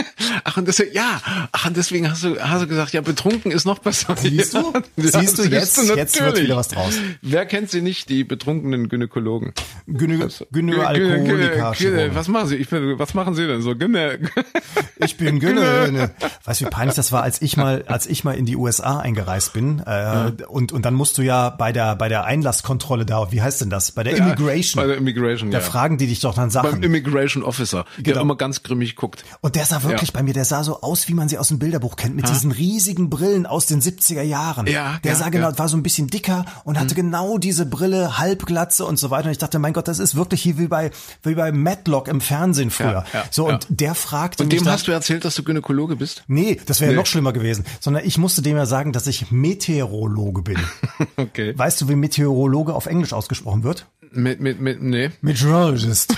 (laughs) ach und deswegen, ja, ach und deswegen hast du, hast du gesagt, ja, betrunken ist noch besser. Siehst du? (laughs) Ja, Siehst du, jetzt- jetzt wird wieder was draus. Wer kennt sie nicht, die betrunkenen Gynäkologen? Gynä Gynä- Gynäalkoholiker. Gynä- Gynä- Was machen sie? Ich bin, was machen sie denn so? Gynä (laughs) Ich bin Gynne. Weißt du, wie peinlich das war, als ich mal, als ich mal in die USA eingereist bin, äh, und, und dann musst du ja bei der, bei der Einlasskontrolle da, wie heißt denn das? Bei der Immigration. Bei der Immigration, da ja. fragen die dich doch dann Beim Sachen. Immigration Officer, der Genau. immer ganz grimmig guckt. Und der sah wirklich Ja. bei mir, der sah so aus, wie man sie aus dem Bilderbuch kennt, mit diesen riesigen Brillen aus den 70er Jahren. Ja, der ja, sah genau, ja. War so ein bisschen dicker und hatte genau diese Brille, Halbglatze und so weiter. Und ich dachte, mein Gott, das ist wirklich hier wie bei, wie bei Matlock im Fernsehen früher. Ja, ja, so, ja. und der fragte Und mich dem dann, hast du erzählt, dass du Gynäkologe bist? Nee, das wäre Nee. noch schlimmer gewesen. Sondern ich musste dem ja sagen, dass ich Meteorologe bin. (laughs) Okay. weißt du, wie Meteorologe auf Englisch ausgesprochen wird? Mit, mit, mit, nee. Meteorologist.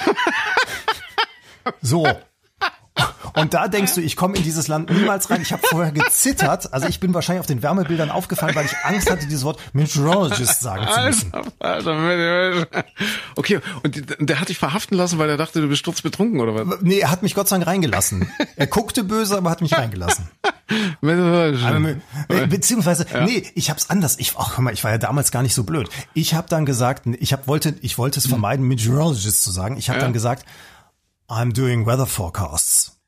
(laughs) so. Und da denkst du, ich komme in dieses Land niemals rein. Ich habe vorher gezittert. Also ich bin wahrscheinlich auf den Wärmebildern aufgefallen, weil ich Angst hatte, dieses Wort Meteorologist sagen zu müssen. Okay, und der hat dich verhaften lassen, weil er dachte, du bist sturzbetrunken oder was? Nee, er hat mich Gott sei Dank reingelassen. Er guckte böse, aber hat mich reingelassen. (laughs) Äh, Beziehungsweise, nee, ich hab's anders. Ich, ach, hör mal, ich war ja damals gar nicht so blöd. Ich habe dann gesagt, ich hab, wollte, ich wollte es vermeiden, Meteorologist zu sagen. Ich habe dann gesagt, I'm doing weather forecasts.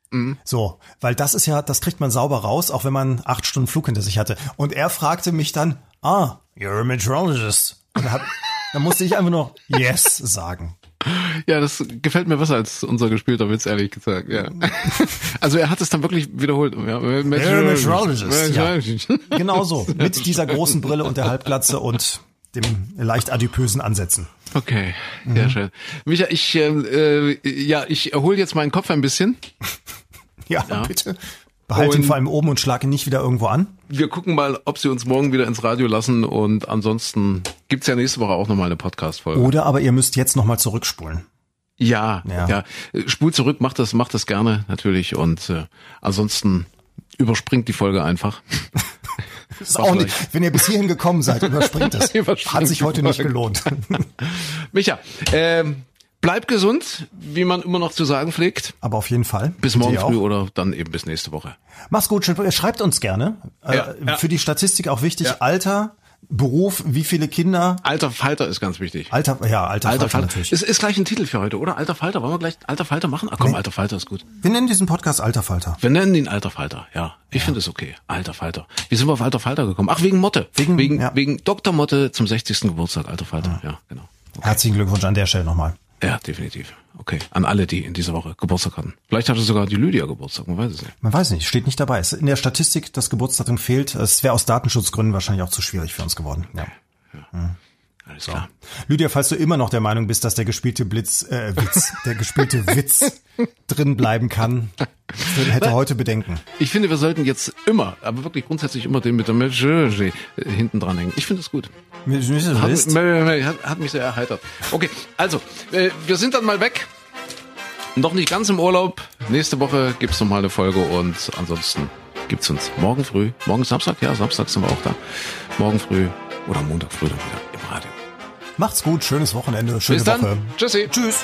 So, weil das ist ja, das kriegt man sauber raus, auch wenn man acht Stunden Flug hinter sich hatte. Und er fragte mich dann, ah, you're a meteorologist. Und dann, hab, dann musste ich einfach nur yes sagen. Ja, das gefällt mir besser als unser gespielter Witz, ehrlich gesagt. Ja. (laughs) Also er hat es dann wirklich wiederholt. Ja, meteorologist, ja. (laughs) Genau so, mit dieser großen Brille und der Halbglatze und dem leicht adipösen Ansätzen. Okay, Mhm. sehr schön. Micha, ich ähm, äh, ja, ich erhole jetzt meinen Kopf ein bisschen. (laughs) Ja, bitte. Behalte ihn vor allem oben und schlag ihn nicht wieder irgendwo an. Wir gucken mal, ob sie uns morgen wieder ins Radio lassen und ansonsten gibt's ja nächste Woche auch nochmal eine Podcast-Folge. Oder aber ihr müsst jetzt nochmal zurückspulen. Ja, Ja. ja, Spul zurück, macht das, macht das gerne natürlich und äh, ansonsten überspringt die Folge einfach. (laughs) ist auch nicht, wenn ihr bis hierhin gekommen seid, überspringt es. (laughs) Überspringt Hat sich heute nicht gelohnt. Micha, ähm, bleib gesund, wie man immer noch zu sagen pflegt. Aber auf jeden Fall. Bis morgen früh oder dann eben bis nächste Woche. Mach's gut, schreibt uns gerne. Äh, Ja, ja. Für die Statistik auch wichtig, Ja. Alter, Beruf, wie viele Kinder. Alter Falter ist ganz wichtig. Alter, ja, Alter, Alter Falter Falter. natürlich. Ist, ist gleich ein Titel für heute, oder? Alter Falter. Wollen wir gleich Alter Falter machen? Ach komm, Nee. Alter Falter ist gut. Wir nennen diesen Podcast Alter Falter. Wir nennen ihn Alter Falter, ja. Ich finde es okay. Alter Falter. Wie sind wir auf Alter Falter gekommen? Ach, wegen Motte. Wegen- wegen, ja. wegen Dr. Motte zum 60. Geburtstag, Alter Falter. Ja, genau. Herzlichen Glückwunsch an der Stelle nochmal. Ja, definitiv. Okay. An alle, die in dieser Woche Geburtstag hatten. Vielleicht hatte sogar die Lydia Geburtstag, man weiß es nicht. Man weiß nicht, steht nicht dabei. Es- In der Statistik das Geburtsdatum fehlt. Es wäre aus Datenschutzgründen wahrscheinlich auch zu schwierig für uns geworden. Ja. Alles klar. Lydia, falls du immer noch der Meinung bist, dass der gespielte Blitz, äh, Witz, (laughs) der gespielte Witz drin bleiben kann, hätte heute Bedenken. Ich finde, wir sollten jetzt immer, aber wirklich grundsätzlich immer den mit der Message hinten dran hängen. Ich finde es gut. Hat, hat, mich sehr erheitert. Okay, also, äh, wir sind dann mal weg. Noch nicht ganz im Urlaub. Nächste Woche gibt's noch mal eine Folge und ansonsten gibt's uns morgen früh. Morgen Samstag? Ja, Samstag sind wir auch da. Morgen früh oder Montag früh dann wieder im Radio. Macht's gut, schönes Wochenende, schöne Bis dann. Woche. Tschüssi. Tschüss.